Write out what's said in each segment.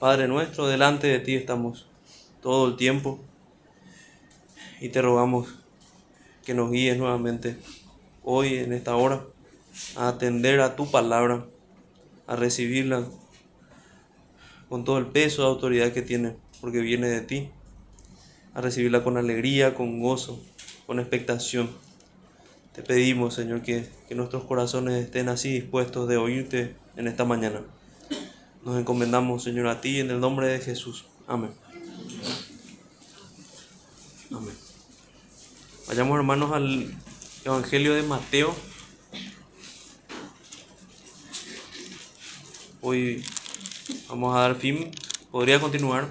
Padre nuestro, delante de ti estamos todo el tiempo y te rogamos que nos guíes nuevamente hoy en esta hora a atender a tu palabra, a recibirla con todo el peso de autoridad que tiene, porque viene de ti, a recibirla con alegría, con gozo, con expectación. Te pedimos, Señor, que, que nuestros corazones estén así dispuestos de oírte en esta mañana. Nos encomendamos, Señor, a ti en el nombre de Jesús. Amén. Amén. Vayamos, hermanos, al Evangelio de Mateo. Hoy vamos a dar fin. Podría continuar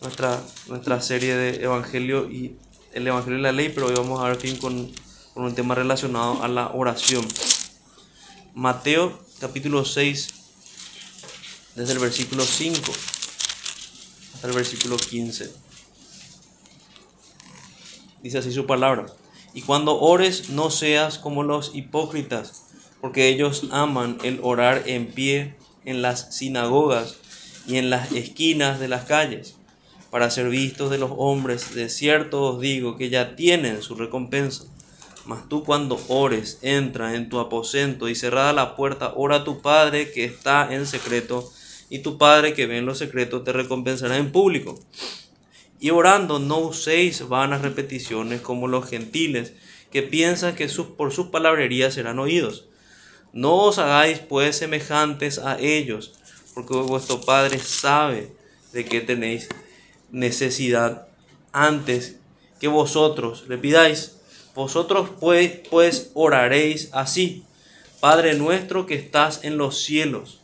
nuestra, nuestra serie de Evangelio y el Evangelio de la Ley, pero hoy vamos a dar fin con, con un tema relacionado a la oración. Mateo capítulo 6 desde el versículo 5 hasta el versículo 15. Dice así su palabra. Y cuando ores no seas como los hipócritas, porque ellos aman el orar en pie en las sinagogas y en las esquinas de las calles, para ser vistos de los hombres. De cierto os digo que ya tienen su recompensa. Mas tú cuando ores, entra en tu aposento y cerrada la puerta, ora a tu Padre que está en secreto y tu Padre que ve en lo secreto te recompensará en público. Y orando no uséis vanas repeticiones como los gentiles, que piensan que sus, por sus palabrerías serán oídos. No os hagáis pues semejantes a ellos, porque vuestro Padre sabe de qué tenéis necesidad antes que vosotros le pidáis. Vosotros pues, pues oraréis así. Padre nuestro que estás en los cielos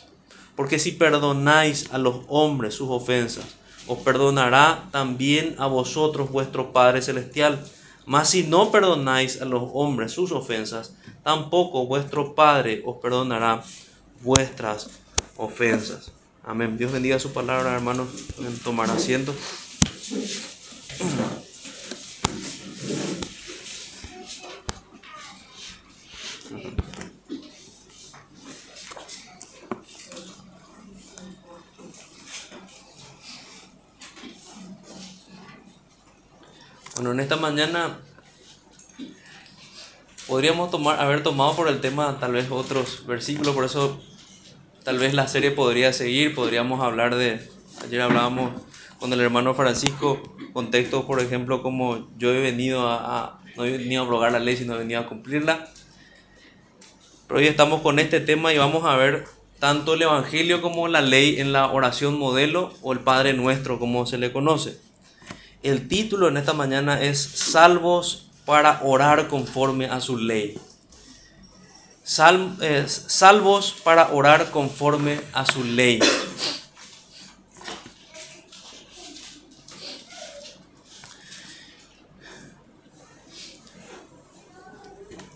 Porque si perdonáis a los hombres sus ofensas, os perdonará también a vosotros vuestro Padre Celestial. Mas si no perdonáis a los hombres sus ofensas, tampoco vuestro Padre os perdonará vuestras ofensas. Amén. Dios bendiga su palabra, hermanos. Tomar asiento. Bueno, en esta mañana podríamos tomar, haber tomado por el tema tal vez otros versículos, por eso tal vez la serie podría seguir, podríamos hablar de, ayer hablábamos con el hermano Francisco, contextos, por ejemplo, como yo he venido a, no he venido a abrogar la ley, sino he venido a cumplirla. Pero hoy estamos con este tema y vamos a ver tanto el Evangelio como la ley en la oración modelo o el Padre Nuestro, como se le conoce. El título en esta mañana es Salvos para orar conforme a su ley. salvos para orar conforme a su ley.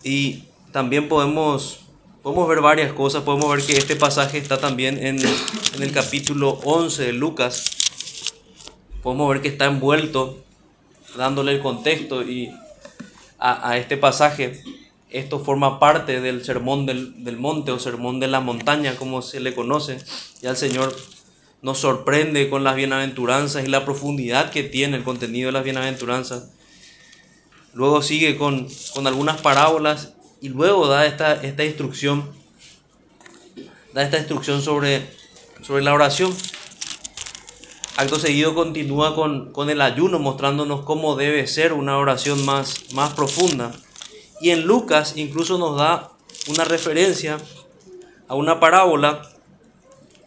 Y también podemos, podemos ver varias cosas. Podemos ver que este pasaje está también en, en el capítulo 11 de Lucas podemos ver que está envuelto, dándole el contexto y a, este pasaje. Esto forma parte del sermón del, del, monte o sermón de la montaña, como se le conoce. Ya el Señor nos sorprende con las bienaventuranzas y la profundidad que tiene el contenido de las bienaventuranzas. Luego sigue con, con algunas parábolas y luego da esta, esta instrucción, da esta instrucción sobre, sobre la oración. Acto seguido continúa con, con, el ayuno, mostrándonos cómo debe ser una oración más, más profunda. Y en Lucas incluso nos da una referencia a una parábola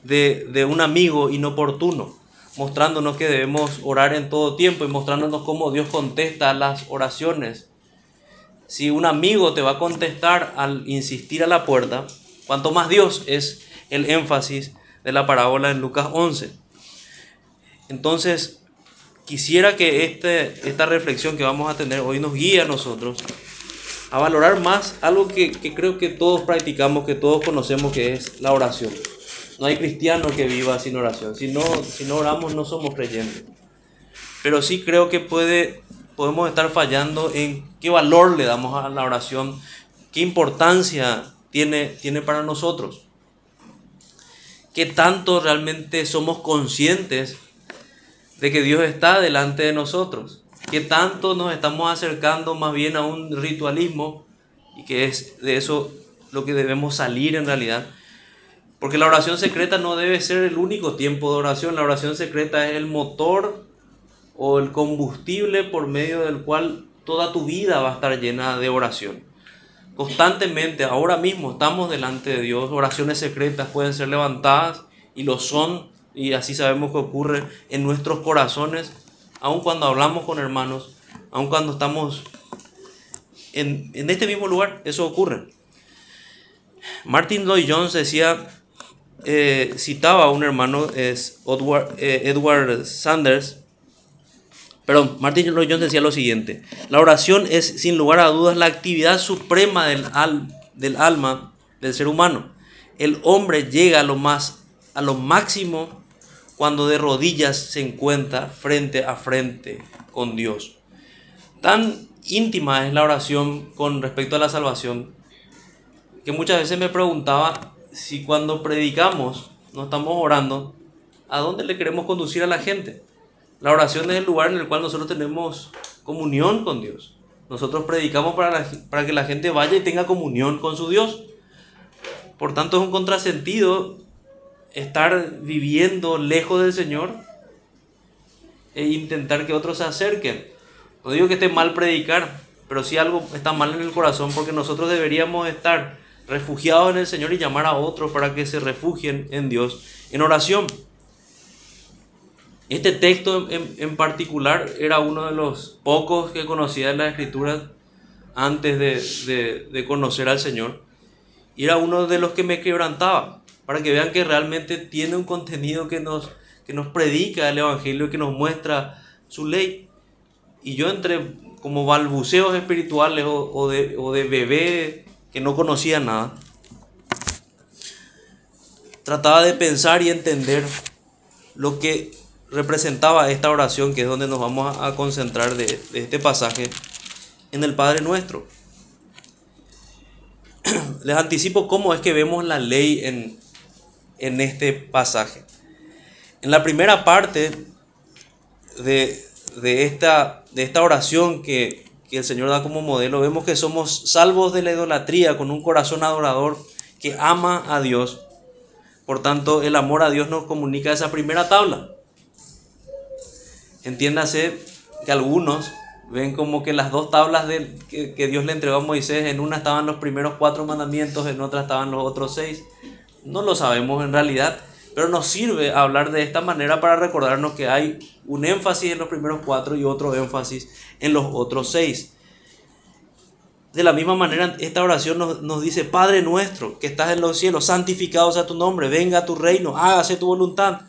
de, de un amigo inoportuno, mostrándonos que debemos orar en todo tiempo y mostrándonos cómo Dios contesta las oraciones. Si un amigo te va a contestar al insistir a la puerta, cuanto más Dios es el énfasis de la parábola en Lucas 11. Entonces, quisiera que este, esta reflexión que vamos a tener hoy nos guíe a nosotros a valorar más algo que, que creo que todos practicamos, que todos conocemos, que es la oración. No hay cristiano que viva sin oración. Si no, si no oramos no somos creyentes. Pero sí creo que puede, podemos estar fallando en qué valor le damos a la oración, qué importancia tiene, tiene para nosotros. Qué tanto realmente somos conscientes de que Dios está delante de nosotros. Qué tanto nos estamos acercando más bien a un ritualismo y que es de eso lo que debemos salir en realidad. Porque la oración secreta no debe ser el único tiempo de oración. La oración secreta es el motor o el combustible por medio del cual toda tu vida va a estar llena de oración. Constantemente, ahora mismo estamos delante de Dios. Oraciones secretas pueden ser levantadas y lo son. Y así sabemos que ocurre en nuestros corazones, aun cuando hablamos con hermanos, aun cuando estamos en, en este mismo lugar, eso ocurre. Martin Lloyd Jones decía eh, citaba a un hermano, es Edward, eh, Edward Sanders, perdón, Martin Lloyd Jones decía lo siguiente, la oración es sin lugar a dudas la actividad suprema del, al, del alma del ser humano. El hombre llega a lo, más, a lo máximo cuando de rodillas se encuentra frente a frente con Dios. Tan íntima es la oración con respecto a la salvación que muchas veces me preguntaba si cuando predicamos no estamos orando, ¿a dónde le queremos conducir a la gente? La oración es el lugar en el cual nosotros tenemos comunión con Dios. Nosotros predicamos para, para que la gente vaya y tenga comunión con su Dios. Por tanto, es un contrasentido estar viviendo lejos del Señor e intentar que otros se acerquen. No digo que esté mal predicar, pero si algo está mal en el corazón porque nosotros deberíamos estar refugiados en el Señor y llamar a otros para que se refugien en Dios en oración. Este texto en, particular era uno de los pocos que conocía en las escrituras antes de, conocer al Señor. Y era uno de los que me quebrantaba, para que vean que realmente tiene un contenido que nos, que nos predica el Evangelio y que nos muestra su ley. Y yo entre como balbuceos espirituales o, de, o de bebé que no conocía nada, trataba de pensar y entender lo que representaba esta oración, que es donde nos vamos a concentrar de, este pasaje, en el Padre Nuestro. Les anticipo cómo es que vemos la ley en, en este pasaje. En la primera parte de, de, esta, de esta oración que, que el Señor da como modelo, vemos que somos salvos de la idolatría con un corazón adorador que ama a Dios. Por tanto, el amor a Dios nos comunica esa primera tabla. Entiéndase que algunos ven como que las dos tablas que, que, Dios le entregó a Moisés, en una estaban los primeros cuatro mandamientos, en otra estaban los otros seis. No lo sabemos en realidad, pero nos sirve hablar de esta manera para recordarnos que hay un énfasis en los primeros cuatro y otro énfasis en los otros seis. De la misma manera, esta oración nos, dice, Padre nuestro, que estás en los cielos, santificado sea tu nombre, venga a tu reino, hágase tu voluntad.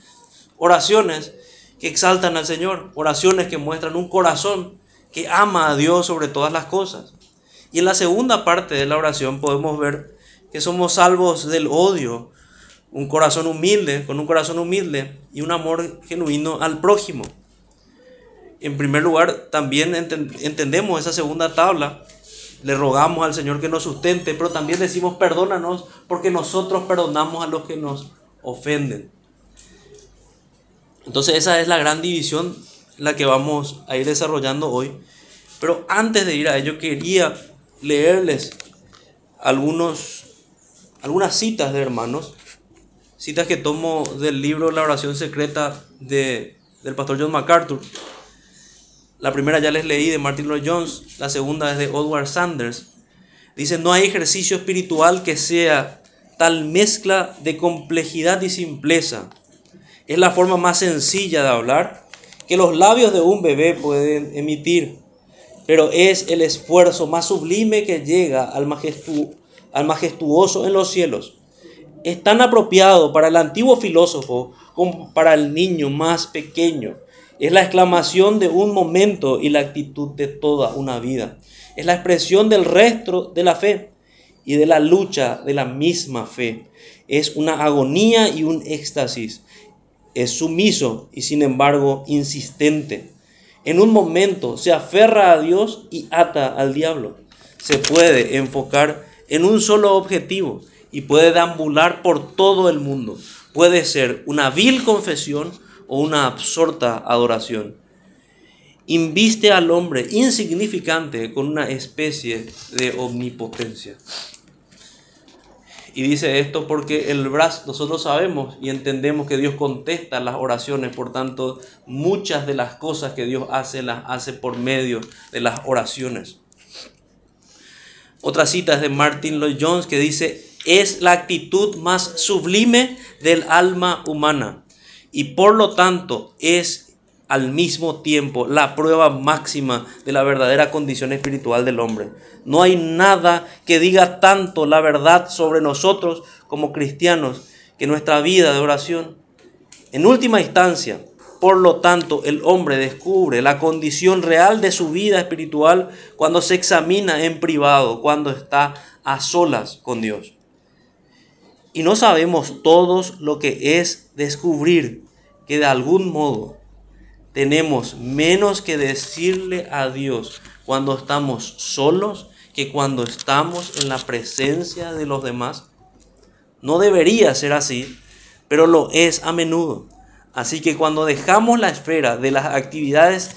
Oraciones que exaltan al Señor, oraciones que muestran un corazón que ama a Dios sobre todas las cosas. Y en la segunda parte de la oración podemos ver que somos salvos del odio, un corazón humilde, con un corazón humilde y un amor genuino al prójimo. En primer lugar, también entendemos esa segunda tabla. Le rogamos al Señor que nos sustente, pero también decimos perdónanos porque nosotros perdonamos a los que nos ofenden. Entonces esa es la gran división la que vamos a ir desarrollando hoy. Pero antes de ir a ello quería leerles algunos, algunas citas de hermanos citas que tomo del libro La oración secreta de, del pastor John MacArthur. La primera ya les leí de Martin Lloyd Jones, la segunda es de Edward Sanders. Dice, no hay ejercicio espiritual que sea tal mezcla de complejidad y simpleza. Es la forma más sencilla de hablar que los labios de un bebé pueden emitir, pero es el esfuerzo más sublime que llega al, al majestuoso en los cielos es tan apropiado para el antiguo filósofo como para el niño más pequeño. Es la exclamación de un momento y la actitud de toda una vida. Es la expresión del resto de la fe y de la lucha de la misma fe. Es una agonía y un éxtasis. Es sumiso y sin embargo insistente. En un momento se aferra a Dios y ata al diablo. Se puede enfocar en un solo objetivo y puede deambular por todo el mundo. Puede ser una vil confesión o una absorta adoración. Inviste al hombre insignificante con una especie de omnipotencia. Y dice esto porque el brazo, nosotros sabemos y entendemos que Dios contesta las oraciones, por tanto, muchas de las cosas que Dios hace las hace por medio de las oraciones. Otra cita es de Martin Lloyd Jones que dice, es la actitud más sublime del alma humana y por lo tanto es al mismo tiempo la prueba máxima de la verdadera condición espiritual del hombre. No hay nada que diga tanto la verdad sobre nosotros como cristianos que nuestra vida de oración. En última instancia, por lo tanto, el hombre descubre la condición real de su vida espiritual cuando se examina en privado, cuando está a solas con Dios. Y no sabemos todos lo que es descubrir que de algún modo tenemos menos que decirle a Dios cuando estamos solos que cuando estamos en la presencia de los demás. No debería ser así, pero lo es a menudo. Así que cuando dejamos la esfera de las actividades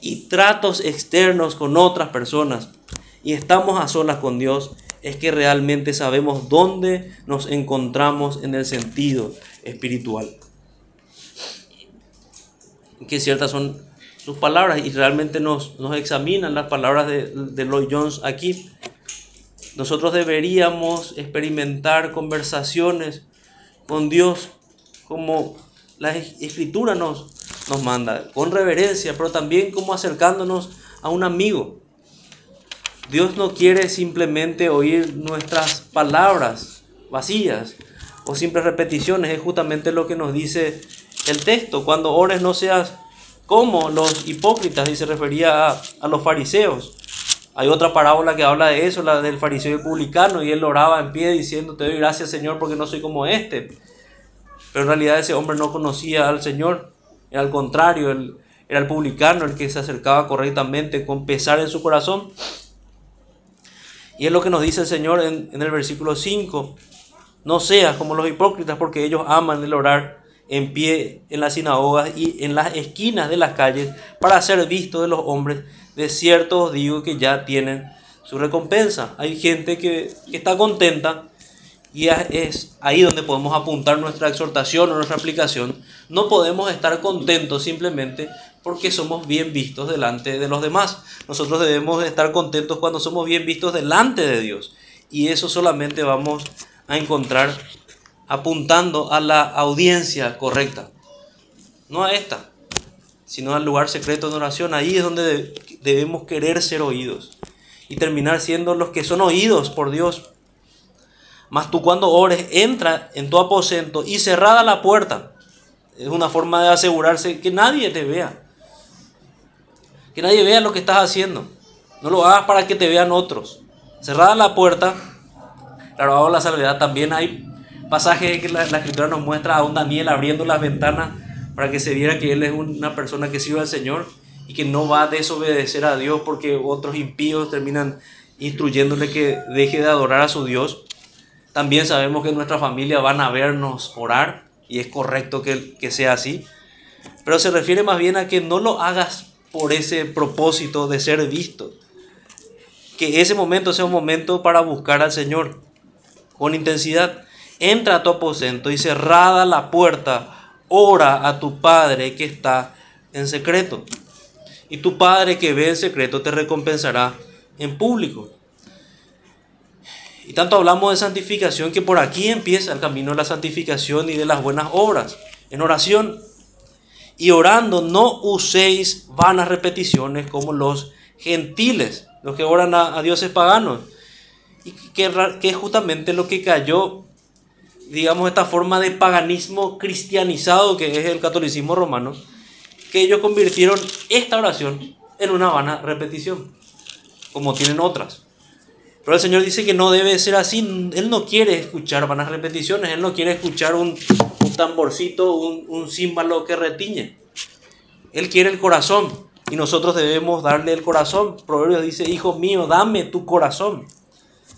y tratos externos con otras personas y estamos a solas con Dios, es que realmente sabemos dónde nos encontramos en el sentido espiritual. Que ciertas son sus palabras y realmente nos, nos examinan las palabras de, de Lloyd Jones aquí. Nosotros deberíamos experimentar conversaciones con Dios como la escritura nos, nos manda, con reverencia, pero también como acercándonos a un amigo. Dios no quiere simplemente oír nuestras palabras vacías o simples repeticiones, es justamente lo que nos dice el texto. Cuando ores no seas como los hipócritas, y se refería a, los fariseos. Hay otra parábola que habla de eso, la del fariseo y publicano, y él oraba en pie diciendo, te doy gracias Señor porque no soy como este. Pero en realidad ese hombre no conocía al Señor, al contrario, él, era el publicano el que se acercaba correctamente con pesar en su corazón y es lo que nos dice el Señor en, el versículo 5. No seas como los hipócritas porque ellos aman el orar en pie en las sinagogas y en las esquinas de las calles para ser vistos de los hombres. De cierto os digo que ya tienen su recompensa. Hay gente que está contenta y es ahí donde podemos apuntar nuestra exhortación o nuestra aplicación. No podemos estar contentos simplemente porque somos bien vistos delante de los demás. Nosotros debemos estar contentos cuando somos bien vistos delante de Dios. Y eso solamente vamos a encontrar apuntando a la audiencia correcta. No a esta, sino al lugar secreto de oración. Ahí es donde debemos querer ser oídos. Y terminar siendo los que son oídos por Dios. Mas tú cuando ores, entra en tu aposento y cerrada la puerta. Es una forma de asegurarse que nadie te vea que nadie vea lo que estás haciendo. No lo hagas para que te vean otros. Cerrada la puerta, claro, hago la salvedad, también hay pasajes que la, escritura nos muestra a un Daniel abriendo las ventanas para que se viera que él es una persona que sirve al Señor y que no va a desobedecer a Dios porque otros impíos terminan instruyéndole que deje de adorar a su Dios. También sabemos que nuestra familia van a vernos orar y es correcto que, que sea así. Pero se refiere más bien a que no lo hagas por ese propósito de ser visto. Que ese momento sea un momento para buscar al Señor con intensidad. Entra a tu aposento y cerrada la puerta, ora a tu Padre que está en secreto. Y tu Padre que ve en secreto te recompensará en público. Y tanto hablamos de santificación que por aquí empieza el camino de la santificación y de las buenas obras. En oración y orando no uséis vanas repeticiones como los gentiles, los que oran a, dioses paganos. Y que, que, es justamente lo que cayó digamos, esta forma de paganismo cristianizado que es el catolicismo romano, que ellos convirtieron esta oración en una vana repetición, como tienen otras. Pero el Señor dice que no debe ser así. Él no quiere escuchar vanas repeticiones. Él no quiere escuchar un, tamborcito, un, un címbalo que retiñe. Él quiere el corazón. Y nosotros debemos darle el corazón. Proverbios dice, hijo mío, dame tu corazón.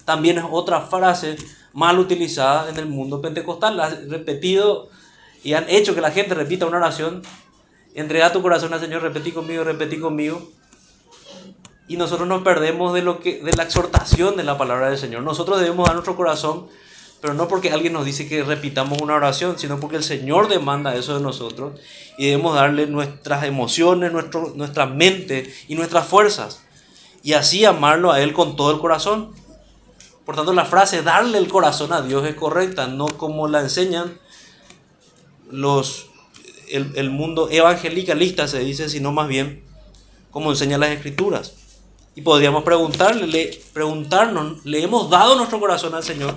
También es otra frase mal utilizada en el mundo pentecostal. La han repetido y han hecho que la gente repita una oración. Entrega tu corazón al Señor, repetí conmigo, repetí conmigo y nosotros nos perdemos de, lo que, de la exhortación de la palabra del Señor. Nosotros debemos dar nuestro corazón, pero no porque alguien nos dice que repitamos una oración, sino porque el Señor demanda eso de nosotros y debemos darle nuestras emociones, nuestro, nuestra mente y nuestras fuerzas y así amarlo a Él con todo el corazón. Por tanto, la frase darle el corazón a Dios es correcta, no como la enseñan los, el, el mundo evangelicalista, se dice, sino más bien como enseñan las escrituras. Y podríamos preguntarle, preguntarnos, ¿le hemos dado nuestro corazón al Señor?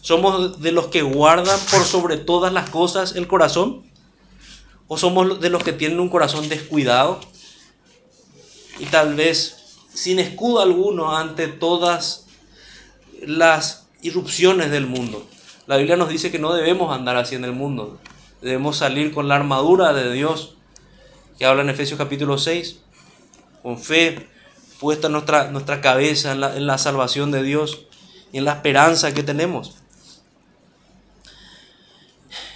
¿Somos de los que guardan por sobre todas las cosas el corazón? ¿O somos de los que tienen un corazón descuidado? Y tal vez sin escudo alguno ante todas las irrupciones del mundo. La Biblia nos dice que no debemos andar así en el mundo. Debemos salir con la armadura de Dios, que habla en Efesios capítulo 6, con fe, puesta nuestra, nuestra cabeza en la, en la salvación de Dios y en la esperanza que tenemos.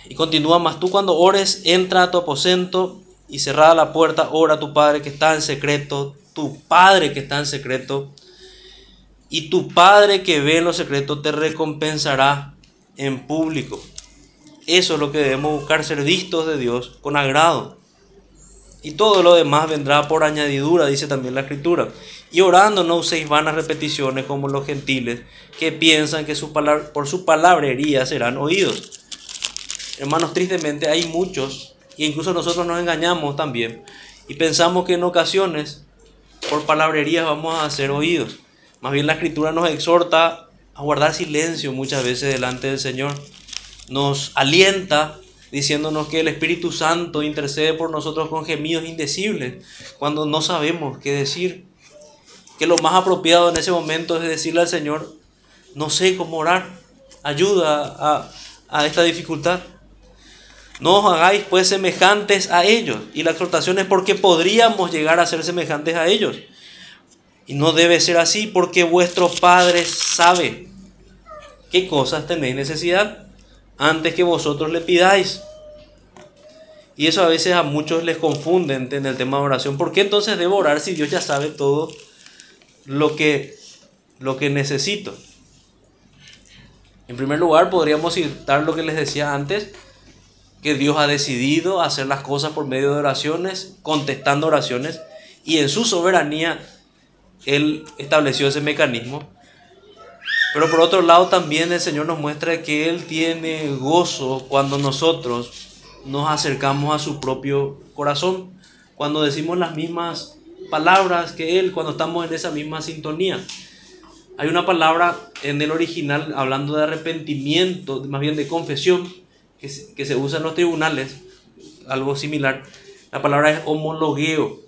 Y continúa más, tú cuando ores, entra a tu aposento y cerrada la puerta, ora a tu Padre que está en secreto, tu Padre que está en secreto, y tu Padre que ve en lo secreto te recompensará en público. Eso es lo que debemos buscar, ser vistos de Dios con agrado. Y todo lo demás vendrá por añadidura, dice también la Escritura. Y orando no uséis vanas repeticiones como los gentiles que piensan que su por su palabrería serán oídos. Hermanos, tristemente hay muchos, e incluso nosotros nos engañamos también, y pensamos que en ocasiones por palabrerías vamos a ser oídos. Más bien la escritura nos exhorta a guardar silencio muchas veces delante del Señor. Nos alienta diciéndonos que el Espíritu Santo intercede por nosotros con gemidos indecibles cuando no sabemos qué decir que lo más apropiado en ese momento es decirle al Señor, no sé cómo orar, ayuda a, esta dificultad. No os hagáis pues semejantes a ellos. Y la exhortación es porque podríamos llegar a ser semejantes a ellos. Y no debe ser así porque vuestro Padre sabe qué cosas tenéis necesidad antes que vosotros le pidáis. Y eso a veces a muchos les confunden en el tema de oración. ¿Por qué entonces debo orar si Dios ya sabe todo lo que, lo que necesito. En primer lugar, podríamos citar lo que les decía antes, que Dios ha decidido hacer las cosas por medio de oraciones, contestando oraciones, y en su soberanía Él estableció ese mecanismo. Pero por otro lado también el Señor nos muestra que Él tiene gozo cuando nosotros nos acercamos a su propio corazón, cuando decimos las mismas palabras que Él cuando estamos en esa misma sintonía. Hay una palabra en el original hablando de arrepentimiento, más bien de confesión, que se, que se usa en los tribunales, algo similar. La palabra es homologueo.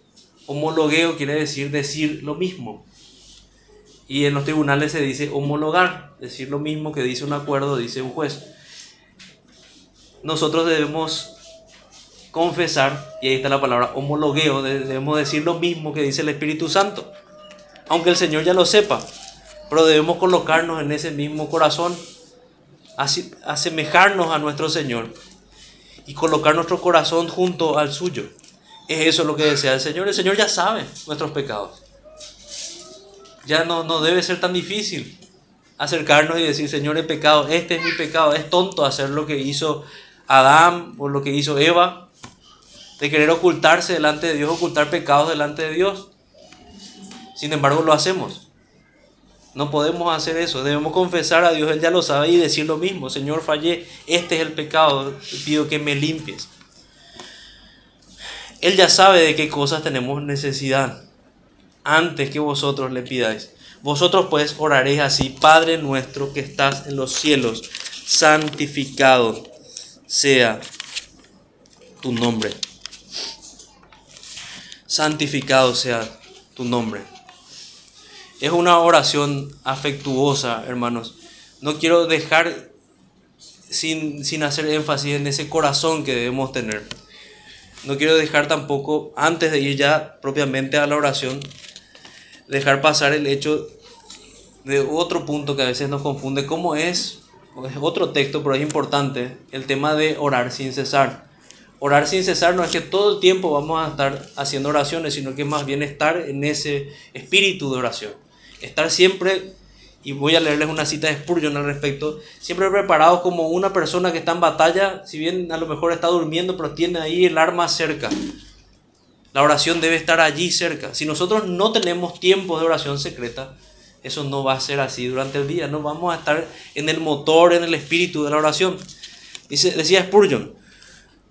Homologueo quiere decir decir lo mismo. Y en los tribunales se dice homologar, decir lo mismo que dice un acuerdo, dice un juez. Nosotros debemos confesar, y ahí está la palabra homologueo, debemos decir lo mismo que dice el Espíritu Santo, aunque el Señor ya lo sepa, pero debemos colocarnos en ese mismo corazón, asemejarnos a nuestro Señor y colocar nuestro corazón junto al suyo. Es eso lo que desea el Señor. El Señor ya sabe nuestros pecados. Ya no, no debe ser tan difícil acercarnos y decir, Señor, he pecado, este es mi pecado. Es tonto hacer lo que hizo Adán o lo que hizo Eva de querer ocultarse delante de Dios, ocultar pecados delante de Dios. Sin embargo, lo hacemos. No podemos hacer eso. Debemos confesar a Dios, Él ya lo sabe, y decir lo mismo. Señor, fallé, este es el pecado, pido que me limpies. Él ya sabe de qué cosas tenemos necesidad antes que vosotros le pidáis. Vosotros pues oraréis así, Padre nuestro que estás en los cielos, santificado sea tu nombre. Santificado sea tu nombre. Es una oración afectuosa, hermanos. No quiero dejar sin, sin hacer énfasis en ese corazón que debemos tener. No quiero dejar tampoco, antes de ir ya propiamente a la oración, dejar pasar el hecho de otro punto que a veces nos confunde, cómo es, es otro texto, pero es importante, el tema de orar sin cesar. Orar sin cesar no es que todo el tiempo vamos a estar haciendo oraciones, sino que más bien estar en ese espíritu de oración. Estar siempre, y voy a leerles una cita de Spurgeon al respecto, siempre preparados como una persona que está en batalla, si bien a lo mejor está durmiendo, pero tiene ahí el arma cerca. La oración debe estar allí cerca. Si nosotros no tenemos tiempo de oración secreta, eso no va a ser así durante el día. No vamos a estar en el motor, en el espíritu de la oración. Dice, decía Spurgeon,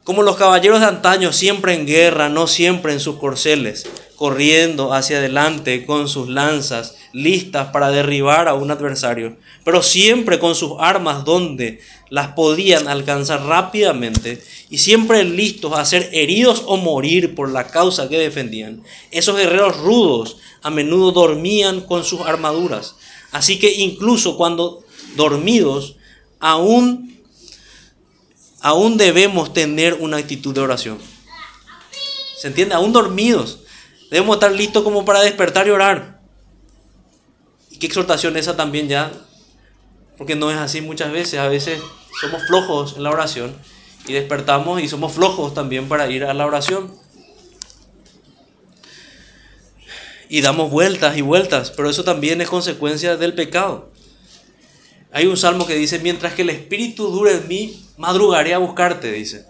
como los caballeros de antaño, siempre en guerra, no siempre en sus corceles, corriendo hacia adelante con sus lanzas, listas para derribar a un adversario, pero siempre con sus armas donde las podían alcanzar rápidamente y siempre listos a ser heridos o morir por la causa que defendían. Esos guerreros rudos a menudo dormían con sus armaduras, así que incluso cuando dormidos, aún aún debemos tener una actitud de oración. ¿Se entiende? Aún dormidos. Debemos estar listos como para despertar y orar. Y qué exhortación esa también ya. Porque no es así muchas veces. A veces somos flojos en la oración. Y despertamos y somos flojos también para ir a la oración. Y damos vueltas y vueltas. Pero eso también es consecuencia del pecado. Hay un salmo que dice, mientras que el espíritu dure en mí, madrugaré a buscarte, dice.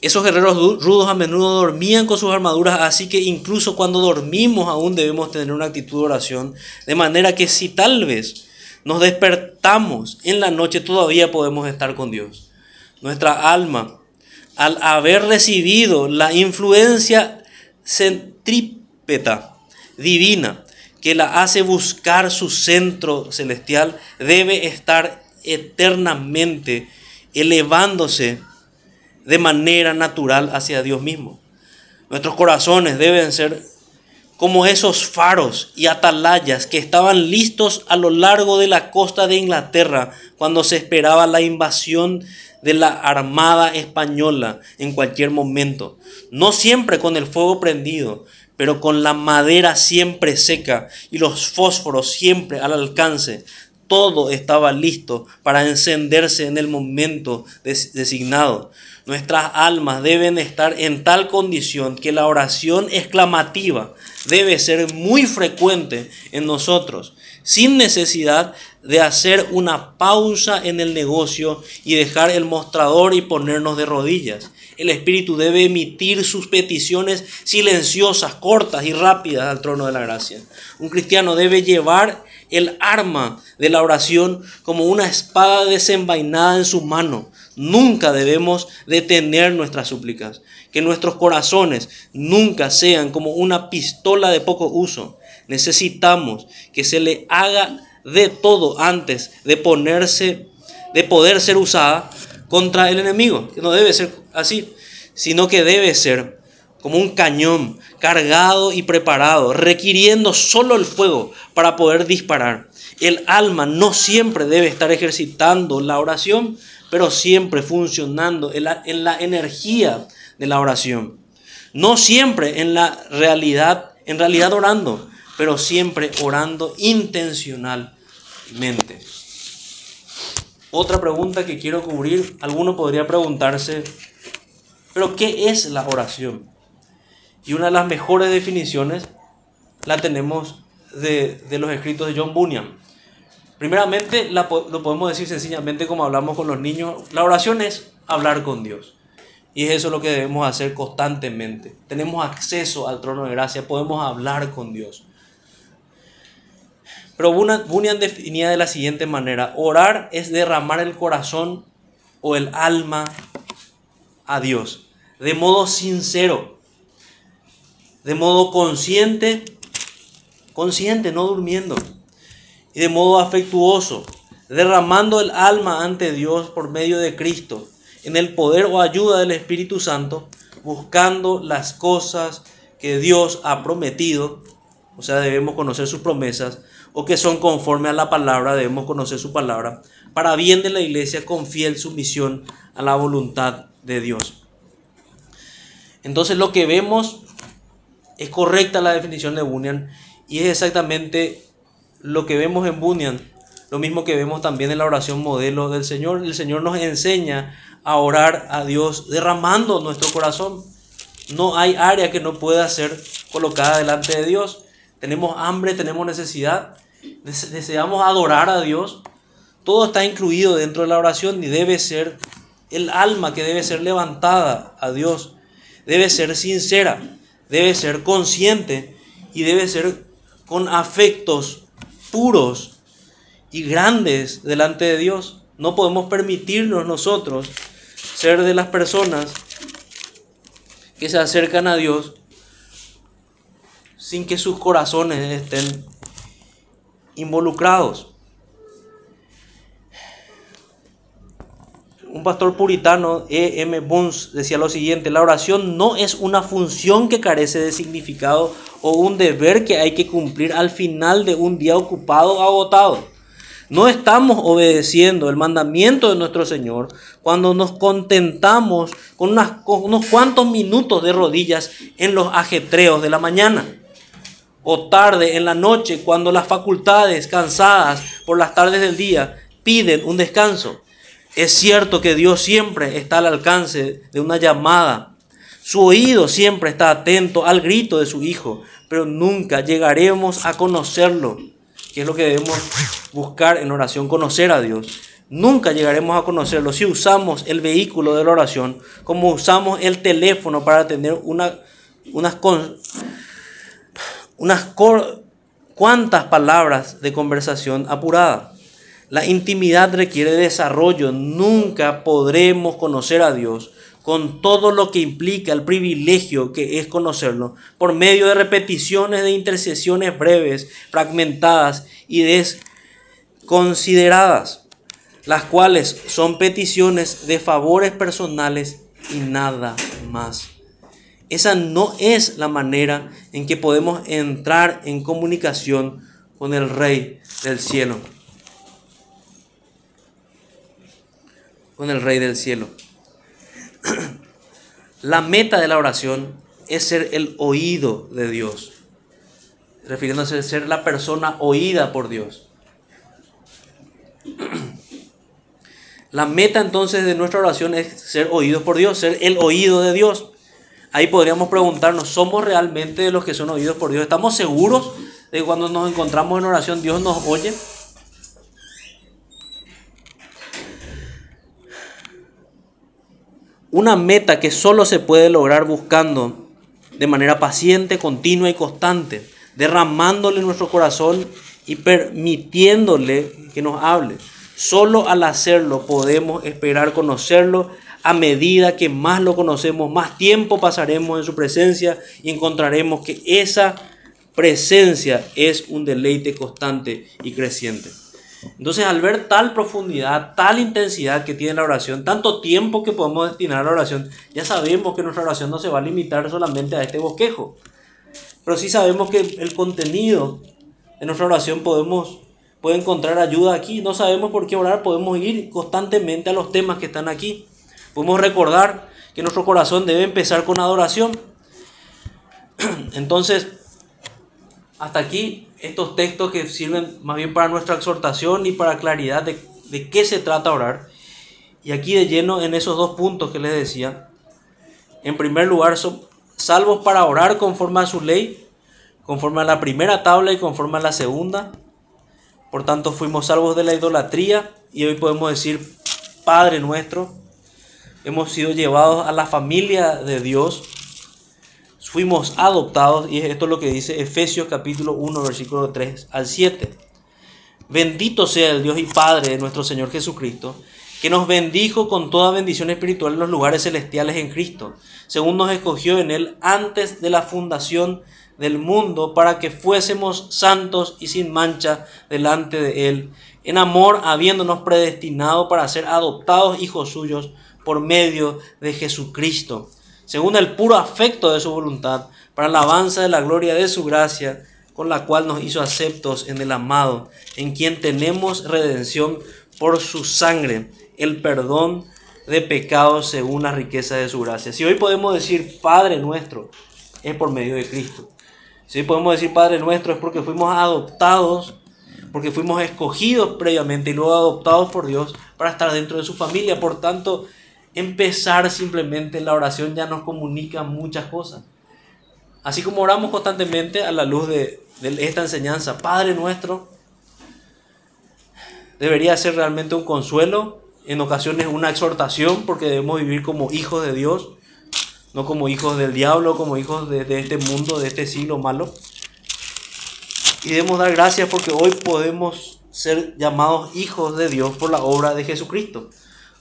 Esos guerreros rudos a menudo dormían con sus armaduras, así que incluso cuando dormimos aún debemos tener una actitud de oración, de manera que si tal vez nos despertamos en la noche todavía podemos estar con Dios. Nuestra alma, al haber recibido la influencia centrípeta divina, que la hace buscar su centro celestial, debe estar eternamente elevándose de manera natural hacia Dios mismo. Nuestros corazones deben ser como esos faros y atalayas que estaban listos a lo largo de la costa de Inglaterra cuando se esperaba la invasión de la Armada Española en cualquier momento. No siempre con el fuego prendido, pero con la madera siempre seca y los fósforos siempre al alcance. Todo estaba listo para encenderse en el momento designado. Nuestras almas deben estar en tal condición que la oración exclamativa debe ser muy frecuente en nosotros, sin necesidad de hacer una pausa en el negocio y dejar el mostrador y ponernos de rodillas. El Espíritu debe emitir sus peticiones silenciosas, cortas y rápidas al trono de la gracia. Un cristiano debe llevar el arma de la oración como una espada desenvainada en su mano. Nunca debemos detener nuestras súplicas. Que nuestros corazones nunca sean como una pistola de poco uso. Necesitamos que se le haga de todo antes de ponerse, de poder ser usada contra el enemigo. No debe ser así, sino que debe ser como un cañón cargado y preparado, requiriendo solo el fuego para poder disparar. El alma no siempre debe estar ejercitando la oración, pero siempre funcionando en la, en la energía de la oración. No siempre en la realidad, en realidad orando, pero siempre orando intencionalmente. Otra pregunta que quiero cubrir, alguno podría preguntarse, pero ¿qué es la oración? Y una de las mejores definiciones la tenemos de, los escritos de John Bunyan. Primeramente, lo podemos decir sencillamente como hablamos con los niños, la oración es hablar con Dios. Y es eso lo que debemos hacer constantemente. Tenemos acceso al trono de gracia, podemos hablar con Dios. Pero Bunyan definía de la siguiente manera, orar es derramar el corazón o el alma a Dios, de modo sincero, de modo consciente, consciente, no durmiendo, y de modo afectuoso, derramando el alma ante Dios por medio de Cristo, en el poder o ayuda del Espíritu Santo, buscando las cosas que Dios ha prometido, o sea, debemos conocer sus promesas, o que son conforme a la palabra, debemos conocer su palabra, para bien de la iglesia con fiel sumisión a la voluntad de Dios. Entonces lo que vemos es correcta la definición de Bunyan y es exactamente lo que vemos en Bunyan, lo mismo que vemos también en la oración modelo del Señor. El Señor nos enseña a orar a Dios derramando nuestro corazón. No hay área que no pueda ser colocada delante de Dios. Tenemos hambre, tenemos necesidad, deseamos adorar a Dios. Todo está incluido dentro de la oración y debe ser el alma que debe ser levantada a Dios. Debe ser sincera, debe ser consciente y debe ser con afectos puros y grandes delante de Dios. No podemos permitirnos nosotros ser de las personas que se acercan a Dios sin que sus corazones estén involucrados. Un pastor puritano, E. M. Bones, decía lo siguiente, la oración no es una función que carece de significado o un deber que hay que cumplir al final de un día ocupado o agotado. No estamos obedeciendo el mandamiento de nuestro Señor cuando nos contentamos con, con unos cuantos minutos de rodillas en los ajetreos de la mañana o tarde en la noche cuando las facultades cansadas por las tardes del día piden un descanso. Es cierto que Dios siempre está al alcance de una llamada. Su oído siempre está atento al grito de su Hijo, pero nunca llegaremos a conocerlo, que es lo que debemos buscar en oración, conocer a Dios. Nunca llegaremos a conocerlo si usamos el vehículo de la oración como usamos el teléfono para tener una, unas, unas cuantas palabras de conversación apurada. La intimidad requiere desarrollo. Nunca podremos conocer a Dios con todo lo que implica el privilegio que es conocerlo, por medio de repeticiones de intercesiones breves, fragmentadas y desconsideradas, las cuales son peticiones de favores personales y nada más. Esa no es la manera en que podemos entrar en comunicación con el Rey del cielo. Con el Rey del cielo. La meta de la oración es ser el oído de Dios, refiriéndose a ser la persona oída por Dios. La meta entonces de nuestra oración es ser oídos por Dios, ser el oído de Dios. Ahí podríamos preguntarnos, ¿somos realmente los que son oídos por Dios? ¿Estamos seguros de que cuando nos encontramos en oración Dios nos oye? Una meta que solo se puede lograr buscando de manera paciente, continua y constante, derramándole nuestro corazón y permitiéndole que nos hable. Solo al hacerlo podemos esperar conocerlo a medida que más lo conocemos, más tiempo pasaremos en su presencia y encontraremos que esa presencia es un deleite constante y creciente. Entonces, al ver tal profundidad, tal intensidad que tiene la oración, tanto tiempo que podemos destinar a la oración, ya sabemos que nuestra oración no se va a limitar solamente a este bosquejo. Pero sí sabemos que el contenido de nuestra oración podemos puede encontrar ayuda aquí. No sabemos por qué orar, podemos ir constantemente a los temas que están aquí. Podemos recordar que nuestro corazón debe empezar con adoración. Entonces, hasta aquí estos textos que sirven más bien para nuestra exhortación y para claridad de, de qué se trata orar. Y aquí de lleno en esos dos puntos que les decía. En primer lugar, son salvos para orar conforme a su ley, conforme a la primera tabla y conforme a la segunda. Por tanto, fuimos salvos de la idolatría y hoy podemos decir, Padre nuestro, hemos sido llevados a la familia de Dios, fuimos adoptados, y esto es lo que dice Efesios capítulo 1, versículo 3 al 7. Bendito sea el Dios y Padre de nuestro Señor Jesucristo, que nos bendijo con toda bendición espiritual en los lugares celestiales en Cristo, según nos escogió en Él antes de la fundación del mundo, para que fuésemos santos y sin mancha delante de Él en amor habiéndonos predestinado para ser adoptados hijos suyos por medio de Jesucristo, según el puro afecto de su voluntad, para la alabanza de la gloria de su gracia, con la cual nos hizo aceptos en el amado, en quien tenemos redención por su sangre, el perdón de pecados según la riqueza de su gracia. Si hoy podemos decir Padre nuestro, es por medio de Cristo. Si hoy podemos decir Padre nuestro, es porque fuimos adoptados, porque fuimos escogidos previamente y luego adoptados por Dios para estar dentro de su familia. Por tanto, empezar simplemente la oración ya nos comunica muchas cosas. Así como oramos constantemente a la luz de, esta enseñanza, Padre nuestro, debería ser realmente un consuelo, en ocasiones una exhortación, porque debemos vivir como hijos de Dios, no como hijos del diablo, como hijos de, de este mundo, de este siglo malo. Y debemos dar gracias porque hoy podemos ser llamados hijos de Dios por la obra de Jesucristo.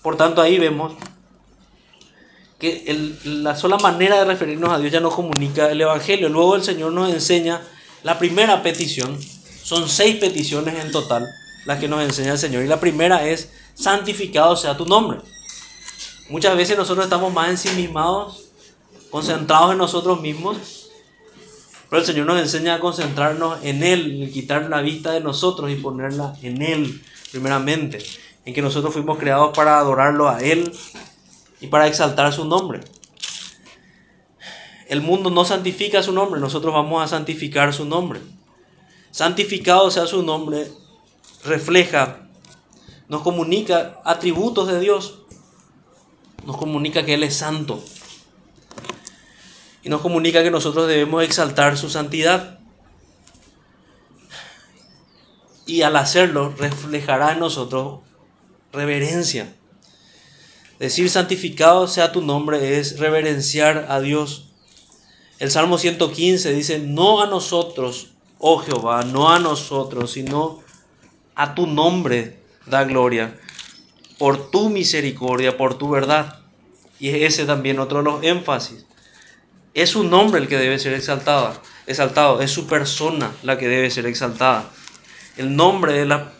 Por tanto, ahí vemos que el, la sola manera de referirnos a Dios ya nos comunica el Evangelio. Luego el Señor nos enseña la primera petición. Son seis peticiones en total las que nos enseña el Señor. Y la primera es, santificado sea tu nombre. Muchas veces nosotros estamos más ensimismados, concentrados en nosotros mismos, pero el Señor nos enseña a concentrarnos en Él, en quitar la vista de nosotros y ponerla en Él, primeramente, en que nosotros fuimos creados para adorarlo a Él y para exaltar su nombre. El mundo no santifica su nombre, nosotros vamos a santificar su nombre. Santificado sea su nombre, refleja, nos comunica atributos de Dios, nos comunica que Él es santo y nos comunica que nosotros debemos exaltar su santidad. Y al hacerlo reflejará en nosotros reverencia. Decir santificado sea tu nombre es reverenciar a Dios. El Salmo 115 dice, no a nosotros, oh Jehová, no a nosotros, sino a tu nombre da gloria, por tu misericordia, por tu verdad. Y ese también otro de los énfasis. Es su nombre el que debe ser exaltado, exaltado, es su persona la que debe ser exaltada. El nombre de la,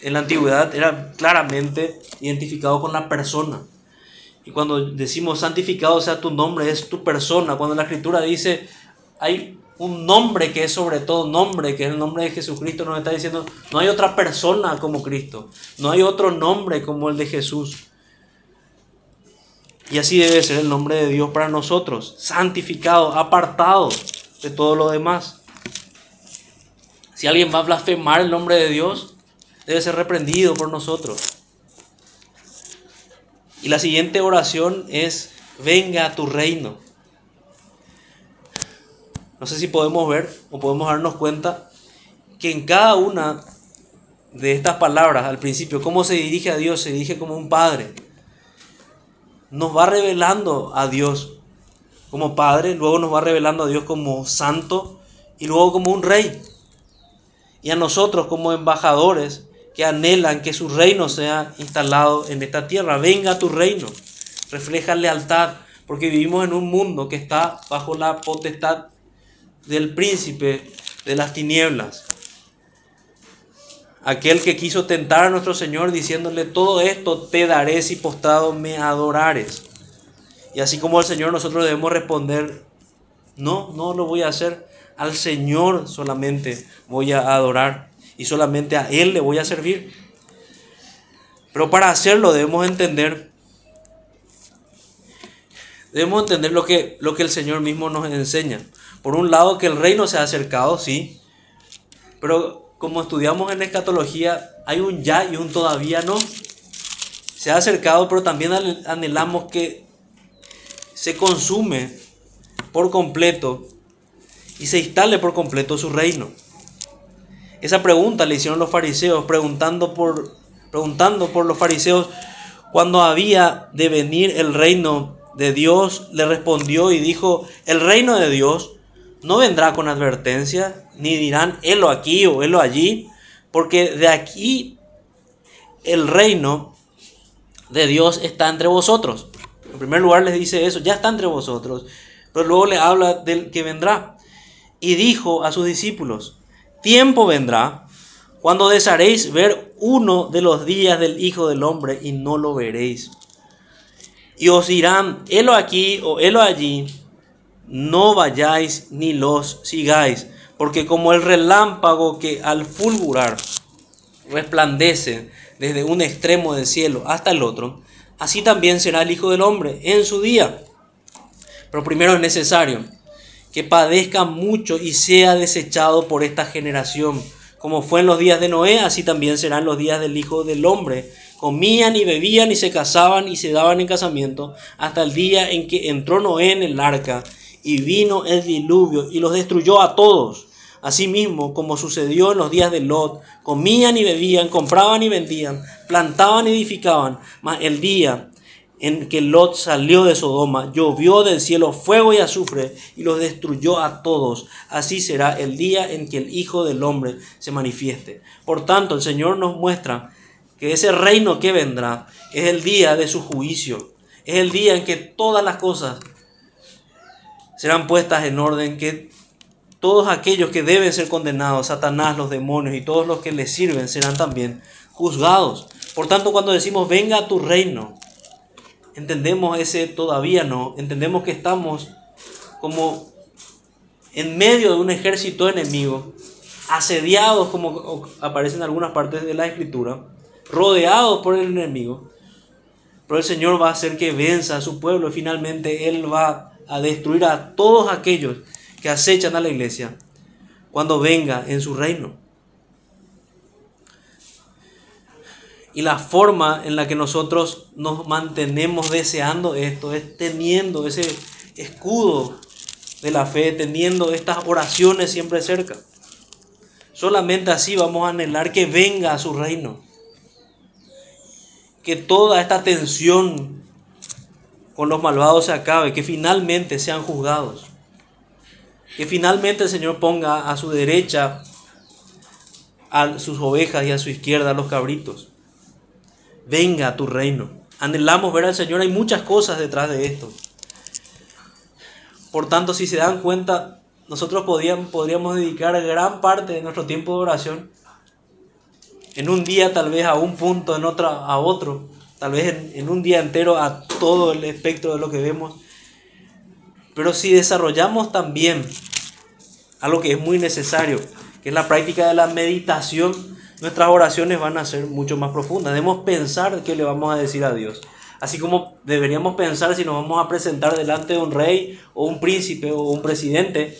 en la antigüedad era claramente identificado con la persona. Y cuando decimos santificado sea tu nombre, es tu persona. Cuando la escritura dice hay un nombre que es sobre todo nombre, que es el nombre de Jesucristo, nos está diciendo no hay otra persona como Cristo, no hay otro nombre como el de Jesús. Y así debe ser el nombre de Dios para nosotros, santificado, apartado de todo lo demás. Si alguien va a blasfemar el nombre de Dios, debe ser reprendido por nosotros. Y la siguiente oración es, venga a tu reino. No sé si podemos ver o podemos darnos cuenta que en cada una de estas palabras al principio, cómo se dirige a Dios, se dirige como un padre. Nos va revelando a Dios como padre, luego nos va revelando a Dios como santo y luego como un rey. Y a nosotros como embajadores que anhelan que su reino sea instalado en esta tierra. Venga tu reino, refleja lealtad, porque vivimos en un mundo que está bajo la potestad del príncipe de las tinieblas. Aquel que quiso tentar a nuestro Señor diciéndole, todo esto te daré si postado me adorares. Y así como el Señor nosotros debemos responder, no, no lo voy a hacer, al Señor solamente voy a adorar y solamente a Él le voy a servir. Pero para hacerlo debemos entender, debemos entender lo que, lo que el Señor mismo nos enseña. Por un lado, que el reino se ha acercado, sí, pero como estudiamos en escatología, hay un ya y un todavía no. Se ha acercado, pero también anhelamos que se consume por completo y se instale por completo su reino. Esa pregunta le hicieron los fariseos, preguntando por, preguntando por los fariseos cuando había de venir el reino de Dios, le respondió y dijo, el reino de Dios no vendrá con advertencia, ni dirán, helo aquí o helo allí, porque de aquí el reino de Dios está entre vosotros. En primer lugar les dice eso, ya está entre vosotros, pero luego le habla del que vendrá. Y dijo a sus discípulos, Tiempo vendrá cuando desearéis ver uno de los días del Hijo del Hombre y no lo veréis. Y os dirán, helo aquí o helo allí, no vayáis ni los sigáis, porque como el relámpago que al fulgurar resplandece desde un extremo del cielo hasta el otro, así también será el Hijo del Hombre en su día. Pero primero es necesario que padezca mucho y sea desechado por esta generación. Como fue en los días de Noé, así también serán los días del Hijo del Hombre. Comían y bebían y se casaban y se daban en casamiento hasta el día en que entró Noé en el arca y vino el diluvio y los destruyó a todos. Asimismo, como sucedió en los días de Lot, comían y bebían, compraban y vendían, plantaban y edificaban, mas el día en que Lot salió de Sodoma, llovió del cielo fuego y azufre y los destruyó a todos. Así será el día en que el Hijo del Hombre se manifieste. Por tanto, el Señor nos muestra que ese reino que vendrá es el día de su juicio. Es el día en que todas las cosas serán puestas en orden, que todos aquellos que deben ser condenados, Satanás, los demonios y todos los que le sirven serán también juzgados. Por tanto, cuando decimos venga a tu reino, entendemos ese todavía no, entendemos que estamos como en medio de un ejército enemigo, asediados como aparece en algunas partes de la escritura, rodeados por el enemigo, pero el Señor va a hacer que venza a su pueblo y finalmente Él va a destruir a todos aquellos que acechan a la iglesia cuando venga en su reino. Y la forma en la que nosotros nos mantenemos deseando esto es teniendo ese escudo de la fe, teniendo estas oraciones siempre cerca. Solamente así vamos a anhelar que venga a su reino. Que toda esta tensión con los malvados se acabe, que finalmente sean juzgados. Que finalmente el Señor ponga a su derecha a sus ovejas y a su izquierda a los cabritos venga a tu reino. Anhelamos ver al Señor, hay muchas cosas detrás de esto. Por tanto, si se dan cuenta, nosotros podríamos, dedicar gran parte de nuestro tiempo de oración en un día tal vez a un punto, en otro a otro, tal vez en, en un día entero a todo el espectro de lo que vemos. Pero si desarrollamos también algo que es muy necesario, que es la práctica de la meditación, nuestras oraciones van a ser mucho más profundas. Debemos pensar qué le vamos a decir a Dios. Así como deberíamos pensar si nos vamos a presentar delante de un rey o un príncipe o un presidente,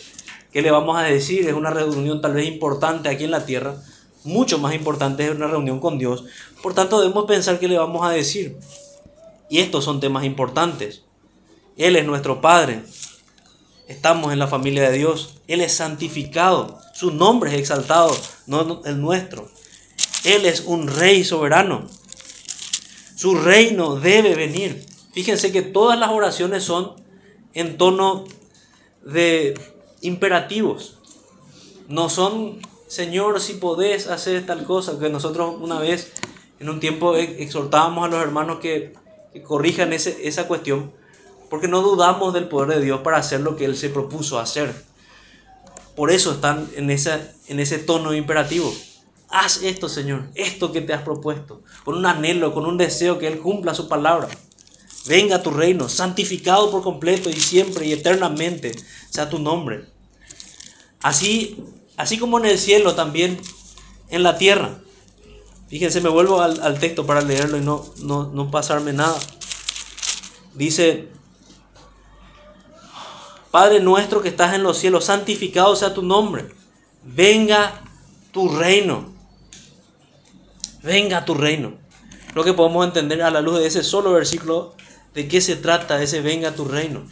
qué le vamos a decir. Es una reunión tal vez importante aquí en la tierra, mucho más importante es una reunión con Dios. Por tanto, debemos pensar qué le vamos a decir. Y estos son temas importantes. Él es nuestro Padre. Estamos en la familia de Dios. Él es santificado. Su nombre es exaltado, no el nuestro. Él es un rey soberano. Su reino debe venir. Fíjense que todas las oraciones son en tono de imperativos. No son, Señor, si podés hacer tal cosa, que nosotros una vez en un tiempo exhortábamos a los hermanos que, corrijan esa cuestión, porque no dudamos del poder de Dios para hacer lo que Él se propuso hacer. Por eso están en, en ese tono imperativo. Haz esto, Señor, esto que te has propuesto, con un anhelo, con un deseo que Él cumpla su palabra. Venga a tu reino, santificado por completo y siempre y eternamente sea tu nombre. Así, así como en el cielo, también en la tierra. Fíjense, me vuelvo al, texto para leerlo y no, no, no pasarme nada. Dice, Padre nuestro que estás en los cielos, santificado sea tu nombre. Venga tu reino venga a tu reino. Lo que podemos entender a la luz de ese solo versículo, de qué se trata ese venga a tu reino.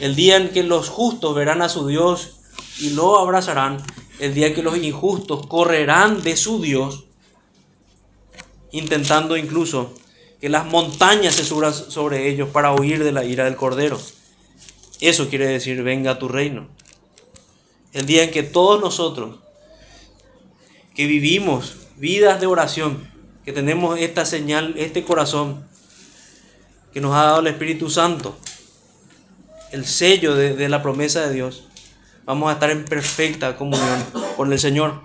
El día en que los justos verán a su Dios y lo abrazarán, el día en que los injustos correrán de su Dios, intentando incluso que las montañas se suban sobre ellos para huir de la ira del Cordero. Eso quiere decir, venga a tu reino. El día en que todos nosotros que vivimos vidas de oración, que tenemos esta señal, este corazón que nos ha dado el Espíritu Santo, el sello de, la promesa de Dios, vamos a estar en perfecta comunión con el Señor.